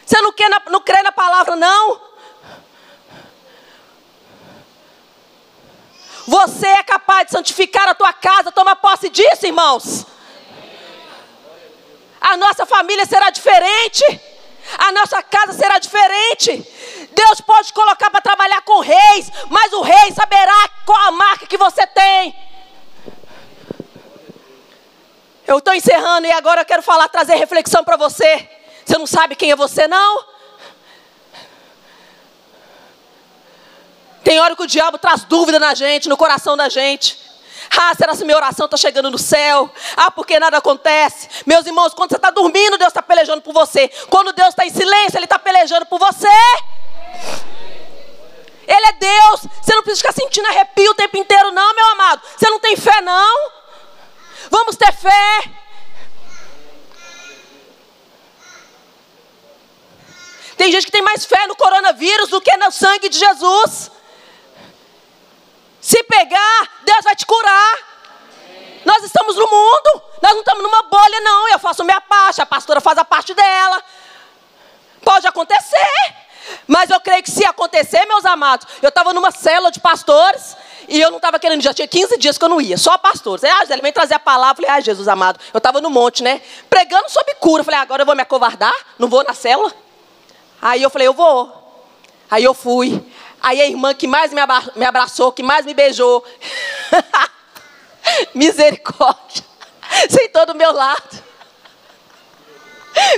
Você não, quer na, não crê na palavra, não? Você é capaz de santificar a tua casa, toma posse disso, irmãos. A nossa família será diferente. A nossa casa será diferente. Deus pode colocar para trabalhar com reis, mas o rei saberá qual a marca que você tem. Eu estou encerrando e agora eu quero falar, trazer reflexão para você. Você não sabe quem é você, não? Tem hora que o diabo traz dúvida na gente, no coração da gente. Ah, será que minha oração está chegando no céu? Ah, porque nada acontece? Meus irmãos, quando você está dormindo, Deus está pelejando por você. Quando Deus está em silêncio, Ele está pelejando por você. Ele é Deus. Você não precisa ficar sentindo arrepio o tempo inteiro, não, meu amado. Você não tem fé, não. Vamos ter fé. Tem gente que tem mais fé no coronavírus do que no sangue de Jesus. Se pegar, Deus vai te curar. Nós estamos no mundo, nós não estamos numa bolha, não. Eu faço minha parte, a pastora faz a parte dela. Pode acontecer, mas eu creio que se acontecer, meus amados, eu estava numa célula de pastores, e eu não estava querendo, já tinha 15 dias que eu não ia, só pastor. Falei, ah, ele vem trazer a palavra. Falei, ah, Jesus amado. Eu estava no monte, né? Pregando sobre cura. Falei, agora eu vou me acovardar? Não vou na cela? Aí eu falei, eu vou. Aí eu fui. Aí a irmã que mais me abraçou, que mais me beijou. Misericórdia. Sentou do meu lado.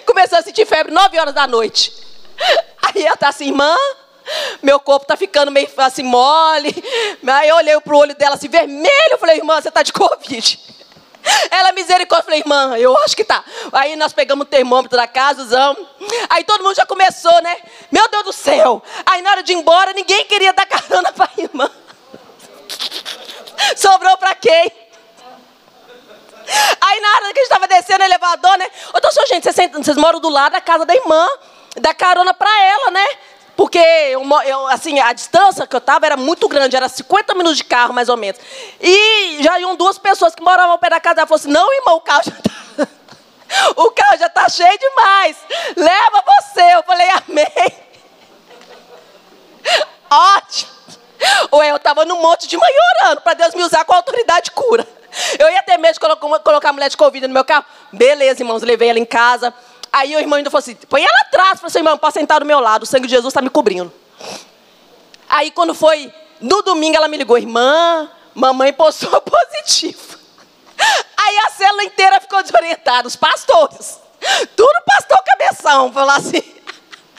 Começou a sentir febre 9 horas da noite. Aí ela tá assim, irmã, meu corpo tá ficando meio assim mole. Aí eu olhei pro olho dela assim, vermelho. Eu falei, irmã, você tá de Covid. Ela, misericórdia, eu falei, irmã, eu acho que tá. Aí nós pegamos o termômetro da casa, usamos. Aí todo mundo já começou, né? Meu Deus do céu. Aí na hora de ir embora, ninguém queria dar carona pra irmã. Sobrou pra quem? Aí na hora que a gente estava descendo o elevador, né? Ô, então, gente, vocês, vocês moram do lado da casa da irmã, dá carona pra ela, né? Porque eu, eu, assim, a distância que eu estava era muito grande, era 50 minutos de carro, mais ou menos. E já iam duas pessoas que moravam ao pé da casa. Ela falou assim: não, irmão, o carro já está. o carro já está cheio demais. Leva você. Eu falei, amém. Ótimo. Ou eu estava no monte de manhã orando para Deus me usar com autoridade de cura. Eu ia ter medo de colocar a mulher de Covid no meu carro. Beleza, irmãos, levei ela em casa. Aí o irmão ainda falou assim: põe ela atrás. Eu falei assim, irmão, pode sentar do meu lado, o sangue de Jesus está me cobrindo. Aí quando foi no domingo, ela me ligou: irmã, mamãe postou positivo. Aí a célula inteira ficou desorientada, os pastores. Tudo pastor cabeção, falou assim.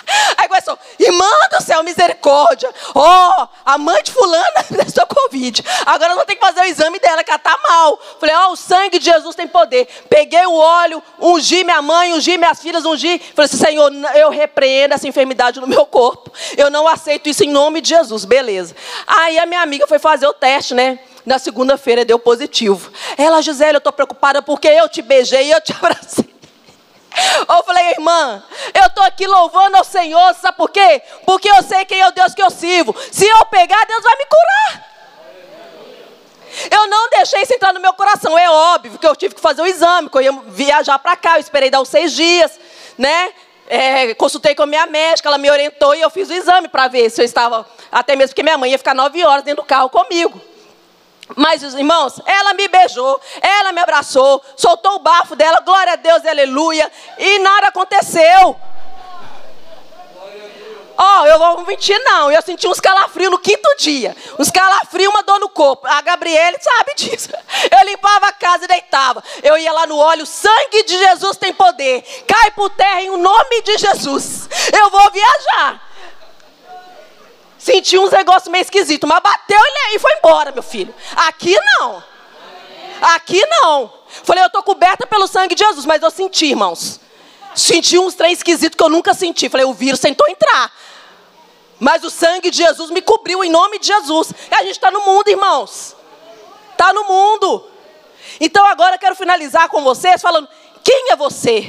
Aí começou, irmã do céu, misericórdia. Ó, oh, a mãe de fulana prestou Covid. Agora eu ter que fazer o exame dela, que ela tá mal. Falei, ó, oh, o sangue de Jesus tem poder. Peguei o óleo, ungi minha mãe, ungi minhas filhas, ungi. Falei assim, Senhor, eu repreendo essa enfermidade no meu corpo. Eu não aceito isso em nome de Jesus. Beleza. Aí a minha amiga foi fazer o teste, né? Na segunda-feira deu positivo. Ela, Gisele, eu estou preocupada porque eu te beijei e eu te abracei. Eu falei, irmã, eu estou aqui louvando ao Senhor, sabe por quê? Porque eu sei quem é o Deus que eu sirvo. Se eu pegar, Deus vai me curar. Eu não deixei isso entrar no meu coração. É óbvio que eu tive que fazer o exame, que eu ia viajar para cá, eu esperei dar os seis dias, né? É, consultei com a minha médica, ela me orientou e eu fiz o exame para ver se eu estava. Até mesmo porque minha mãe ia ficar nove horas dentro do carro comigo. Mas, irmãos, ela me beijou, ela me abraçou, soltou o bafo dela, glória a Deus, aleluia, e nada aconteceu. Ó, oh, eu vou mentir não, eu senti uns calafrios no quinto dia. Uns calafrios, uma dor no corpo. A Gabriele sabe disso. Eu limpava a casa e deitava. Eu ia lá no óleo, o sangue de Jesus tem poder. Cai por terra em nome de Jesus. Eu vou viajar. Senti uns negócios meio esquisitos, mas bateu e foi embora, meu filho. Aqui não. Aqui não. Falei, eu estou coberta pelo sangue de Jesus, mas eu senti, irmãos. Senti uns trem esquisitos que eu nunca senti. Falei, o vírus tentou entrar. Mas o sangue de Jesus me cobriu em nome de Jesus. E a gente está no mundo, irmãos. Está no mundo. Então agora eu quero finalizar com vocês falando: quem é você?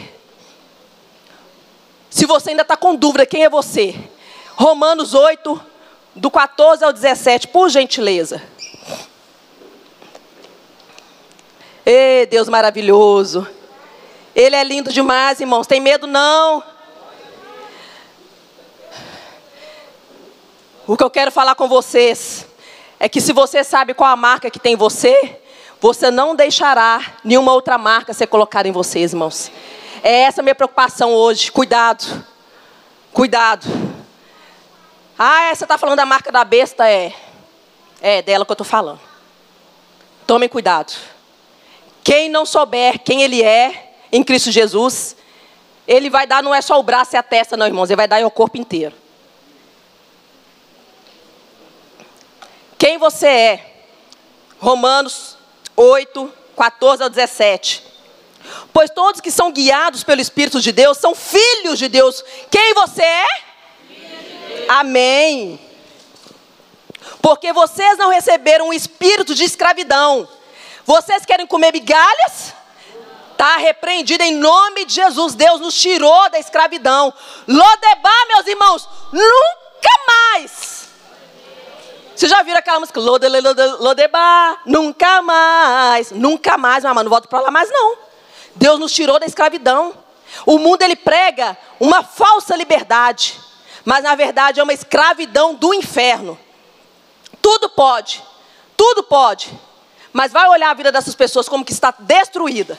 Se você ainda está com dúvida, quem é você? Romanos 8, do 14 ao 17, por gentileza. Ei, Deus maravilhoso. Ele é lindo demais, irmãos. Tem medo não? O que eu quero falar com vocês é que se você sabe qual a marca que tem você, você não deixará nenhuma outra marca ser colocada em vocês, irmãos. É essa a minha preocupação hoje. Cuidado. Cuidado. Ah, você está falando da marca da besta? É. É dela que eu estou falando. Tomem cuidado. Quem não souber quem ele é em Cristo Jesus, ele vai dar não é só o braço e a testa, não, irmãos. Ele vai dar o corpo inteiro. Quem você é? Romanos 8, 14 ao 17. Pois todos que são guiados pelo Espírito de Deus são filhos de Deus. Quem você é? Amém. Porque vocês não receberam um espírito de escravidão. Vocês querem comer migalhas? Está repreendido em nome de Jesus. Deus nos tirou da escravidão. Lodebar, meus irmãos, nunca mais. Vocês já viram aquela música? Lode, lode, lodebar, nunca mais. Nunca mais, mamãe, não volto para lá mais não. Deus nos tirou da escravidão. O mundo ele prega uma falsa liberdade mas na verdade é uma escravidão do inferno. Tudo pode, tudo pode, mas vai olhar a vida dessas pessoas como que está destruída.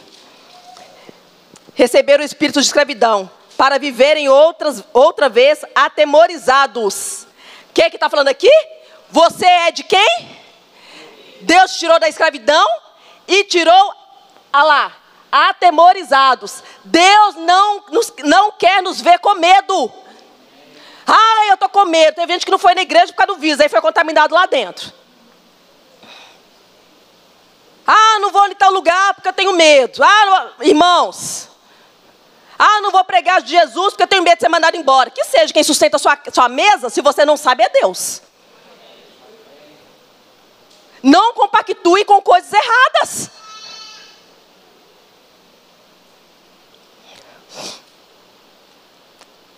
Receberam o espírito de escravidão para viverem outras, outra vez atemorizados. Quem é que está falando aqui? Você é de quem? Deus tirou da escravidão e tirou, a lá, atemorizados. Deus não, não quer nos ver com medo. Ah, eu estou com medo. Teve gente que não foi na igreja por causa do vírus, aí foi contaminado lá dentro. Ah, não vou em tal lugar porque eu tenho medo. Ah, não... irmãos. Ah, não vou pregar de Jesus porque eu tenho medo de ser mandado embora. Que seja quem sustenta a sua, sua mesa, se você não sabe, é Deus. Não compactue com coisas erradas.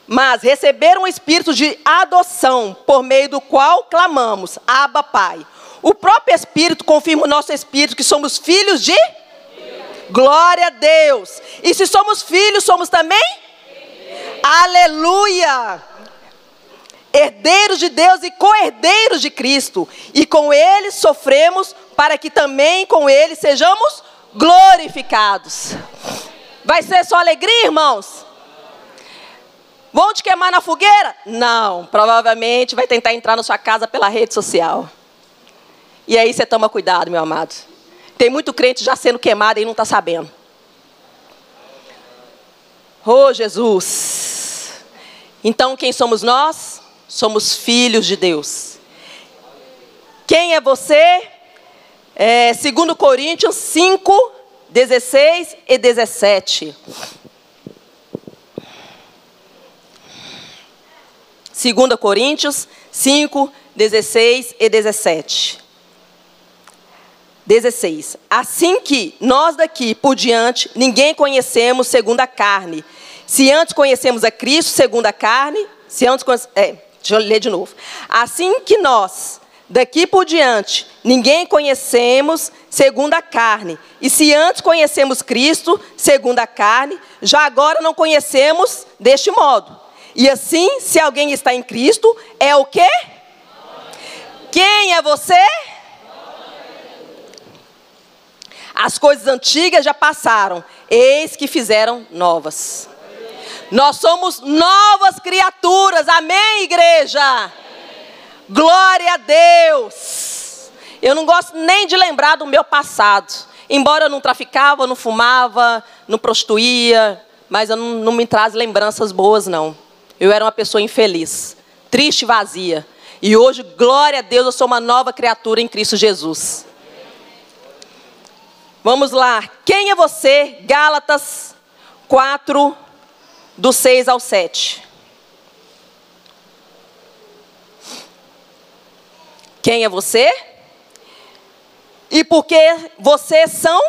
Mas receberam o espírito de adoção, por meio do qual clamamos, Abba, Pai. O próprio Espírito confirma o nosso espírito que somos filhos de Glória a Deus. E se somos filhos, somos também? Aleluia! Herdeiros de Deus e co-herdeiros de Cristo. E com Ele sofremos, para que também com Ele sejamos glorificados. Vai ser só alegria, irmãos? Vão te queimar na fogueira? Não, provavelmente vai tentar entrar na sua casa pela rede social. E aí você toma cuidado, meu amado. Tem muito crente já sendo queimado e não está sabendo. Oh, Jesus. Então, quem somos nós? Somos filhos de Deus. Quem é você? É, 2 Coríntios 5, 16 e 17. 2 Coríntios 5, 16 e 17. 16. Assim que nós daqui por diante ninguém conhecemos segundo a carne. Se antes conhecemos a Cristo segundo a carne, se antes é, deixa eu ler de novo. Assim que nós daqui por diante ninguém conhecemos segundo a carne. E se antes conhecemos Cristo segundo a carne, já agora não conhecemos deste modo. E assim, se alguém está em Cristo, é o quê? Quem é você? As coisas antigas já passaram, eis que fizeram novas. Nós somos novas criaturas, amém, igreja? Glória a Deus. Eu não gosto nem de lembrar do meu passado. Embora eu não traficava, não fumava, não prostituía, mas não, não me traz lembranças boas, não. Eu era uma pessoa infeliz, triste e vazia. E hoje, glória a Deus, eu sou uma nova criatura em Cristo Jesus. Vamos lá. Quem é você? Gálatas 4, do 6 ao 7. Quem é você? E porque vocês são?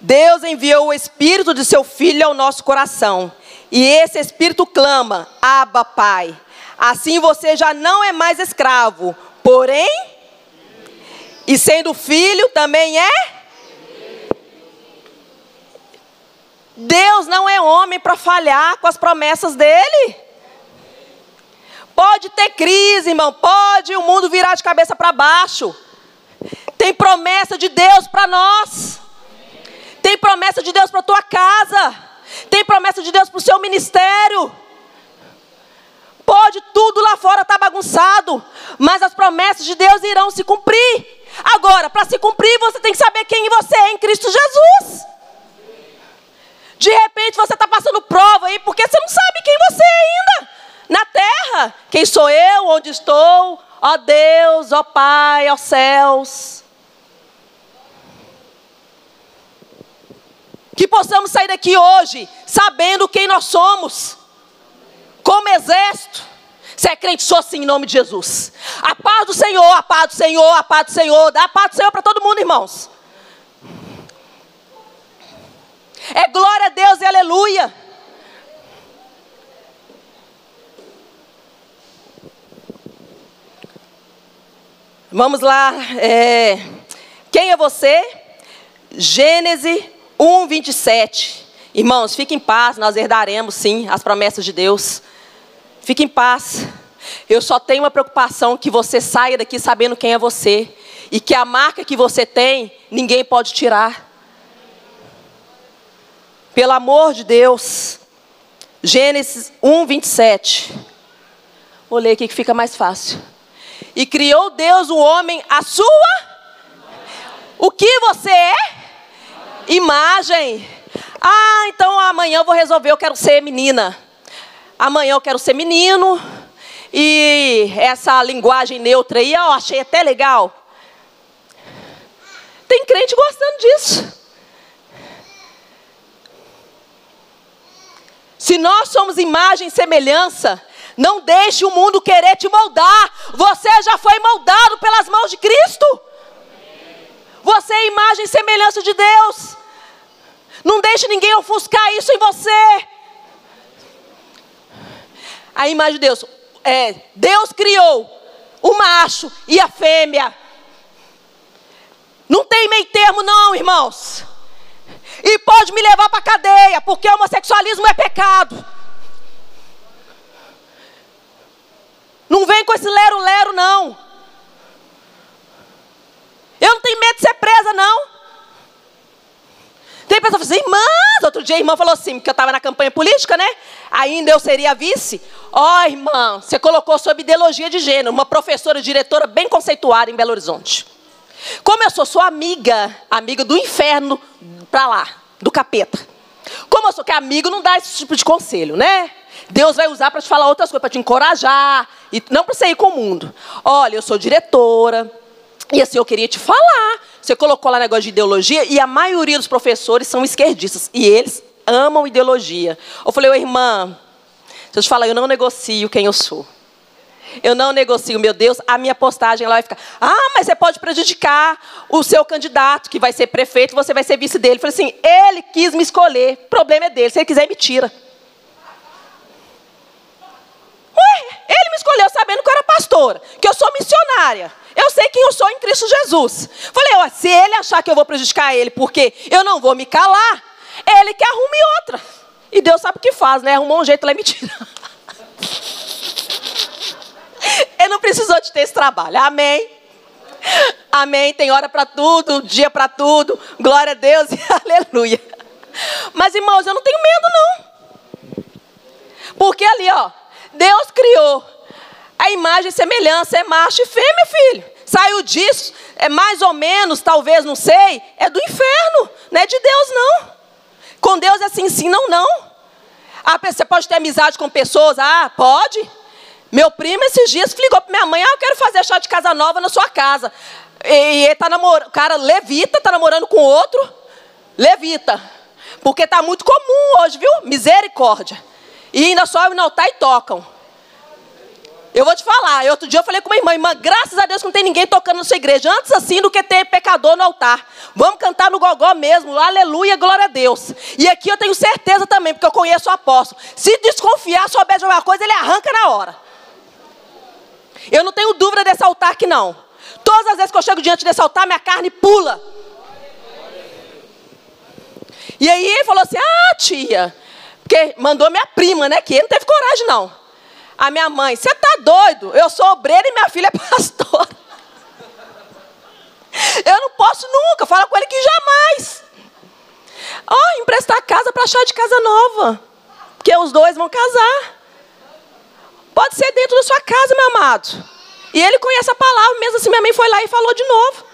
Deus enviou o Espírito de seu Filho ao nosso coração. E esse Espírito clama: Abba, Pai. Assim você já não é mais escravo, porém e sendo filho também é? Deus não é homem para falhar com as promessas dele. Pode ter crise, irmão, pode o mundo virar de cabeça para baixo. Tem promessa de Deus para nós. Tem promessa de Deus para tua casa. Tem promessa de Deus para o seu ministério. Pode tudo lá fora estar tá bagunçado, mas as promessas de Deus irão se cumprir. Agora, para se cumprir, você tem que saber quem você é em Cristo Jesus. De repente você está passando prova aí, porque você não sabe quem você é ainda na terra. Quem sou eu, onde estou, ó Deus, ó Pai, ó céus. Que possamos sair daqui hoje sabendo quem nós somos, como exército você é crente, sou sim, em nome de Jesus. A paz do Senhor, a paz do Senhor, a paz do Senhor. Dá a paz do Senhor para todo mundo, irmãos. É glória a Deus e aleluia. Vamos lá. É, quem é você? Gênesis 1, 27. Irmãos, fiquem em paz, nós herdaremos sim as promessas de Deus. Fique em paz. Eu só tenho uma preocupação que você saia daqui sabendo quem é você e que a marca que você tem ninguém pode tirar. Pelo amor de Deus. Gênesis 1, 27. Vou ler aqui que fica mais fácil. E criou Deus o homem a sua. O que você é? Imagem. Ah, então amanhã eu vou resolver, eu quero ser menina. Amanhã eu quero ser menino. E essa linguagem neutra aí, eu achei até legal. Tem crente gostando disso. Se nós somos imagem e semelhança, não deixe o mundo querer te moldar. Você já foi moldado pelas mãos de Cristo. Você é imagem e semelhança de Deus. Não deixe ninguém ofuscar isso em você a imagem de Deus. É, Deus criou o macho e a fêmea. Não tem meio termo, não, irmãos. E pode me levar para cadeia, porque homossexualismo é pecado. Não vem com esse lero-lero, não. Eu não tenho medo de ser presa, não. Tem pessoa que fala assim, irmã, outro dia a irmã falou assim, porque eu estava na campanha política, né? Ainda eu seria vice. Ó, oh, irmã, você colocou sob ideologia de gênero, uma professora, diretora bem conceituada em Belo Horizonte. Como eu sou sua amiga, amiga do inferno para lá, do capeta. Como eu sou que amigo, não dá esse tipo de conselho, né? Deus vai usar para te falar outras coisas, para te encorajar, e não para você ir com o mundo. Olha, eu sou diretora, e assim eu queria te falar. Você colocou lá negócio de ideologia, e a maioria dos professores são esquerdistas, e eles amam ideologia. Eu falei, ô irmã, deixa eu te falar, eu não negocio quem eu sou. Eu não negocio, meu Deus, a minha postagem lá vai ficar. Ah, mas você pode prejudicar o seu candidato, que vai ser prefeito, você vai ser vice dele. Eu falei assim, ele quis me escolher, o problema é dele, se ele quiser, me tira. Ué, me escolheu sabendo que eu era pastora, que eu sou missionária. Eu sei quem eu sou em Cristo Jesus. Falei, ó, se ele achar que eu vou prejudicar ele porque eu não vou me calar, ele que arrume outra. E Deus sabe o que faz, né? Arrumou um jeito lá e me tira. Ele não precisou de ter esse trabalho. Amém. Amém. Tem hora para tudo, dia para tudo. Glória a Deus e aleluia. Mas irmãos, eu não tenho medo não. Porque ali, ó, Deus criou a imagem e semelhança, é macho e fêmea, filho. Saiu disso, é mais ou menos, talvez, não sei, é do inferno, não é de Deus não. Com Deus é assim, sim, não, não. Ah, você pode ter amizade com pessoas? Ah, pode. Meu primo, esses dias, ligou para minha mãe: Ah, eu quero fazer chá de casa nova na sua casa. E ele tá namorando, o cara levita, tá namorando com outro, levita. Porque tá muito comum hoje, viu? Misericórdia. E ainda sobem no altar e tocam. Eu vou te falar, outro dia eu falei com uma irmã, irmã, graças a Deus que não tem ninguém tocando na sua igreja. Antes assim do que ter pecador no altar. Vamos cantar no gogó mesmo, aleluia, glória a Deus. E aqui eu tenho certeza também, porque eu conheço o apóstolo. Se desconfiar, souber de alguma coisa, ele arranca na hora. Eu não tenho dúvida desse altar aqui não. Todas as vezes que eu chego diante desse altar, minha carne pula. E aí ele falou assim: Ah, tia, porque mandou minha prima, né? Que ele não teve coragem, não. A minha mãe, você tá doido? Eu sou obreira e minha filha é pastora. Eu não posso nunca. Fala com ele que jamais. Ó, oh, emprestar casa para achar de casa nova. Porque os dois vão casar. Pode ser dentro da sua casa, meu amado. E ele conhece a palavra, mesmo assim minha mãe foi lá e falou de novo.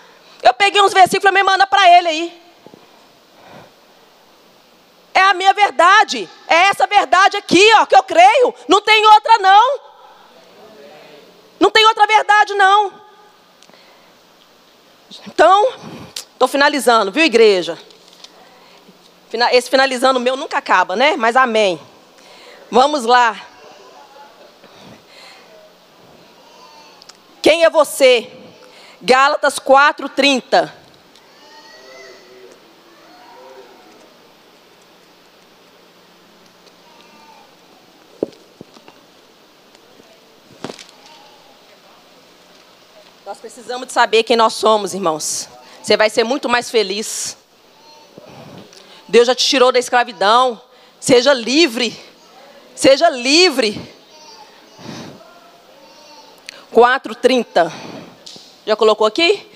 Eu peguei uns versículos e me manda para ele aí. É a minha verdade. É essa verdade aqui, ó, que eu creio. Não tem outra não. Não tem outra verdade não. Então, estou finalizando, viu, igreja? Esse finalizando meu nunca acaba, né? Mas amém. Vamos lá. Quem é você? Gálatas 4:30. Nós precisamos de saber quem nós somos, irmãos. Você vai ser muito mais feliz. Deus já te tirou da escravidão. Seja livre. Seja livre. 4:30. Já colocou aqui?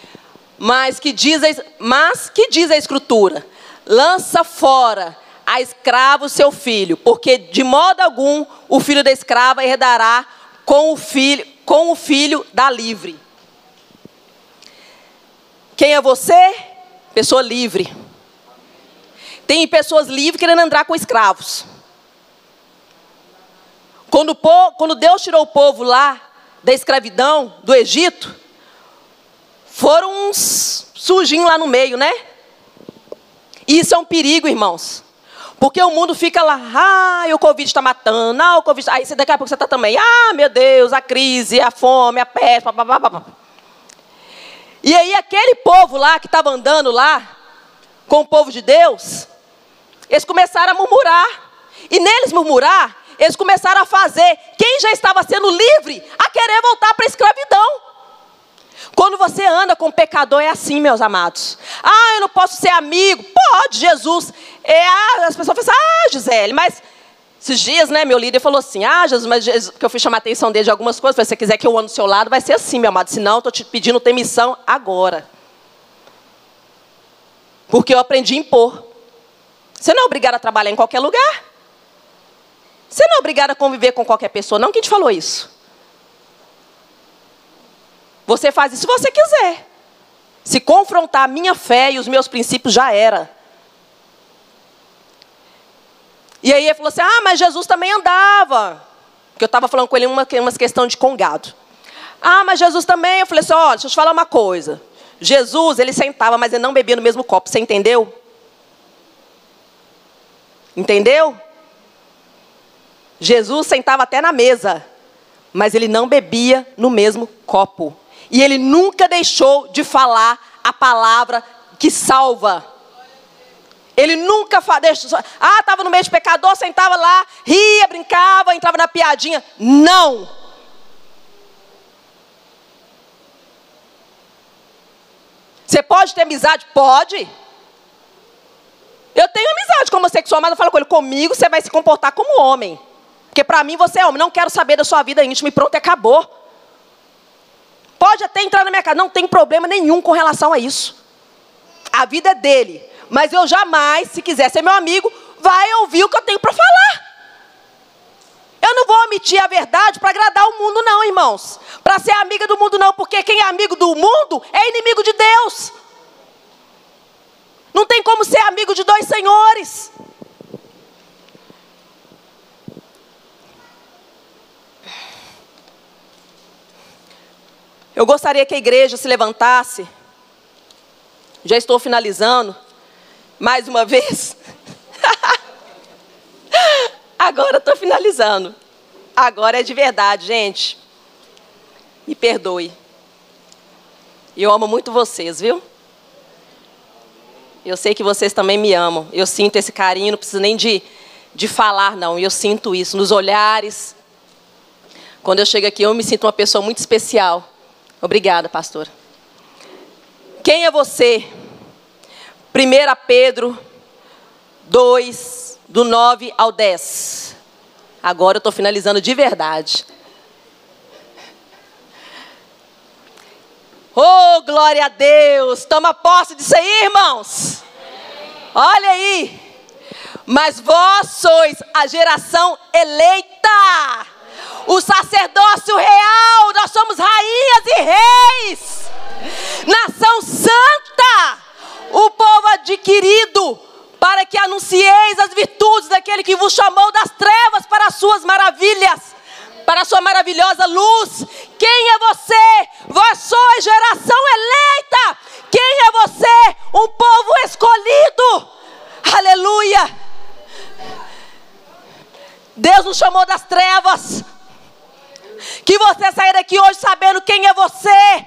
Mas que diz a, mas que diz a escritura? Lança fora a escravo seu filho, porque de modo algum o filho da escrava herdará com o filho, com o filho da livre. Quem é você? Pessoa livre. Tem pessoas livres querendo andar com escravos. Quando, quando Deus tirou o povo lá da escravidão do Egito, foram uns sujinhos lá no meio, né? Isso é um perigo, irmãos. Porque o mundo fica lá, ah, o Covid está matando, ah, o Covid. Aí daqui a pouco você está também, ah, meu Deus, a crise, a fome, a peste, blá, E aí aquele povo lá que estava andando lá, com o povo de Deus, eles começaram a murmurar. E neles murmurar, eles começaram a fazer quem já estava sendo livre a querer voltar para a escravidão. Quando você anda com pecador, é assim, meus amados. Ah, eu não posso ser amigo. Pode, Jesus. É, as pessoas falam assim, ah, Gisele, mas esses dias, né, meu líder falou assim, ah, Jesus, mas Jesus, que eu fui chamar a atenção dele de algumas coisas, se você quiser que eu ande do seu lado, vai ser assim, meu amado. Senão, estou te pedindo ter missão agora. Porque eu aprendi a impor. Você não é obrigado a trabalhar em qualquer lugar. Você não é obrigado a conviver com qualquer pessoa, não. Quem te falou isso? Você faz isso se você quiser. Se confrontar a minha fé e os meus princípios, já era. E aí ele falou assim: Ah, mas Jesus também andava. Porque eu estava falando com ele uma, uma questão de congado. Ah, mas Jesus também. Eu falei assim: Olha, deixa eu te falar uma coisa. Jesus, ele sentava, mas ele não bebia no mesmo copo. Você entendeu? Entendeu? Jesus sentava até na mesa, mas ele não bebia no mesmo copo. E ele nunca deixou de falar a palavra que salva. Ele nunca deixou. Ah, estava no meio de pecador, sentava lá, ria, brincava, entrava na piadinha. Não! Você pode ter amizade? Pode. Eu tenho amizade com homossexual, mas eu falo com ele, comigo você vai se comportar como homem. Porque para mim você é homem, não quero saber da sua vida íntima e pronto, acabou. Pode até entrar na minha casa, não tem problema nenhum com relação a isso. A vida é dele. Mas eu jamais, se quiser ser meu amigo, vai ouvir o que eu tenho para falar. Eu não vou omitir a verdade para agradar o mundo, não, irmãos. Para ser amiga do mundo, não, porque quem é amigo do mundo é inimigo de Deus. Não tem como ser amigo de dois senhores. Eu gostaria que a igreja se levantasse. Já estou finalizando. Mais uma vez. Agora estou finalizando. Agora é de verdade, gente. Me perdoe. Eu amo muito vocês, viu? Eu sei que vocês também me amam. Eu sinto esse carinho, não preciso nem de, de falar, não. Eu sinto isso nos olhares. Quando eu chego aqui, eu me sinto uma pessoa muito especial. Obrigada, pastor. Quem é você? 1 Pedro 2, do 9 ao 10. Agora eu estou finalizando de verdade. Oh, glória a Deus! Toma posse disso aí, irmãos. Olha aí. Mas vós sois a geração eleita, o sacerdócio real, nós somos rainhas e reis, nação santa, o povo adquirido, para que anuncieis as virtudes daquele que vos chamou das trevas para as suas maravilhas para a sua maravilhosa luz. Quem é você? Vós sois geração eleita. Quem é você? Um povo escolhido. Aleluia. Deus nos chamou das trevas. Que você sair daqui hoje sabendo quem é você.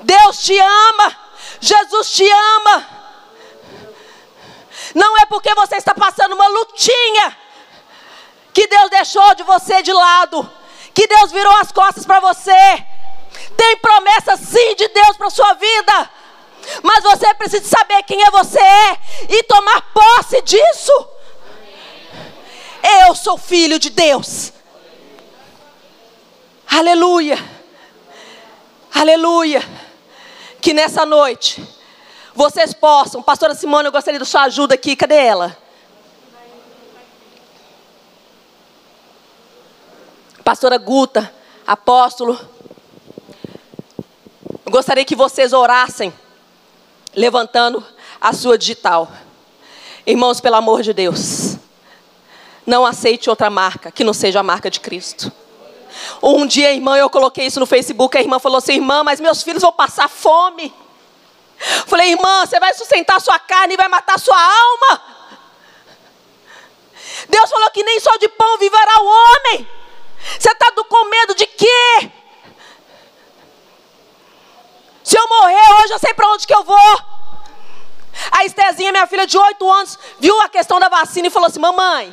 Deus te ama. Jesus te ama. Não é porque você está passando uma lutinha que Deus deixou de você de lado, que Deus virou as costas para você. Tem promessa sim de Deus para sua vida. Mas você precisa saber quem é você é e tomar posse disso. Eu sou filho de Deus. Aleluia. Aleluia. Que nessa noite vocês possam, pastora Simone, eu gostaria da sua ajuda aqui. Cadê ela? pastora Guta, apóstolo, eu gostaria que vocês orassem, levantando a sua digital. Irmãos, pelo amor de Deus, não aceite outra marca que não seja a marca de Cristo. Um dia, irmã, eu coloquei isso no Facebook, a irmã falou assim: irmã, mas meus filhos vão passar fome. Falei, irmã, você vai sustentar sua carne e vai matar sua alma. Deus falou que nem só de pão viverá o homem. Você está com medo de quê? Se eu morrer hoje, eu sei para onde que eu vou. A Estezinha, minha filha de 8 anos, viu a questão da vacina e falou assim: Mamãe,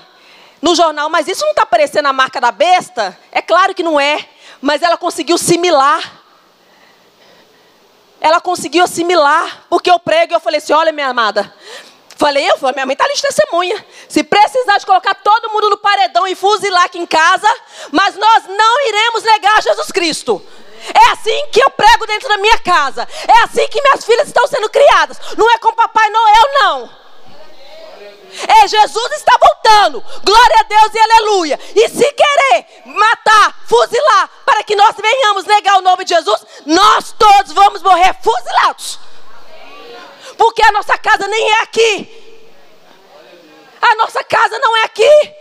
no jornal, mas isso não está aparecendo a marca da besta? É claro que não é, mas ela conseguiu similar. Ela conseguiu assimilar, porque eu prego e eu falei assim: Olha, minha amada, Falei, eu, minha mãe está ali de testemunha. Se precisar de colocar todo mundo no paredão e fuzilar aqui em casa, mas nós não iremos negar Jesus Cristo. É assim que eu prego dentro da minha casa. É assim que minhas filhas estão sendo criadas. Não é com Papai Noel, não. É Jesus está voltando. Glória a Deus e aleluia. E se querer matar, fuzilar, para que nós venhamos negar o nome de Jesus, nós todos vamos morrer fuzilados porque a nossa casa nem é aqui. A nossa casa não é aqui.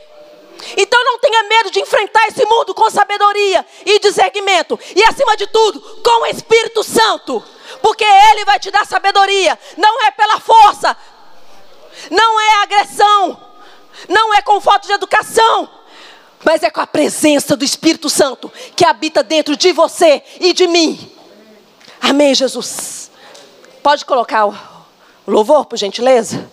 Então não tenha medo de enfrentar esse mundo com sabedoria e discernimento. E acima de tudo, com o Espírito Santo. Porque Ele vai te dar sabedoria. Não é pela força. Não é agressão. Não é com falta de educação. Mas é com a presença do Espírito Santo que habita dentro de você e de mim. Amém, Jesus. Pode colocar o louvor, por gentileza?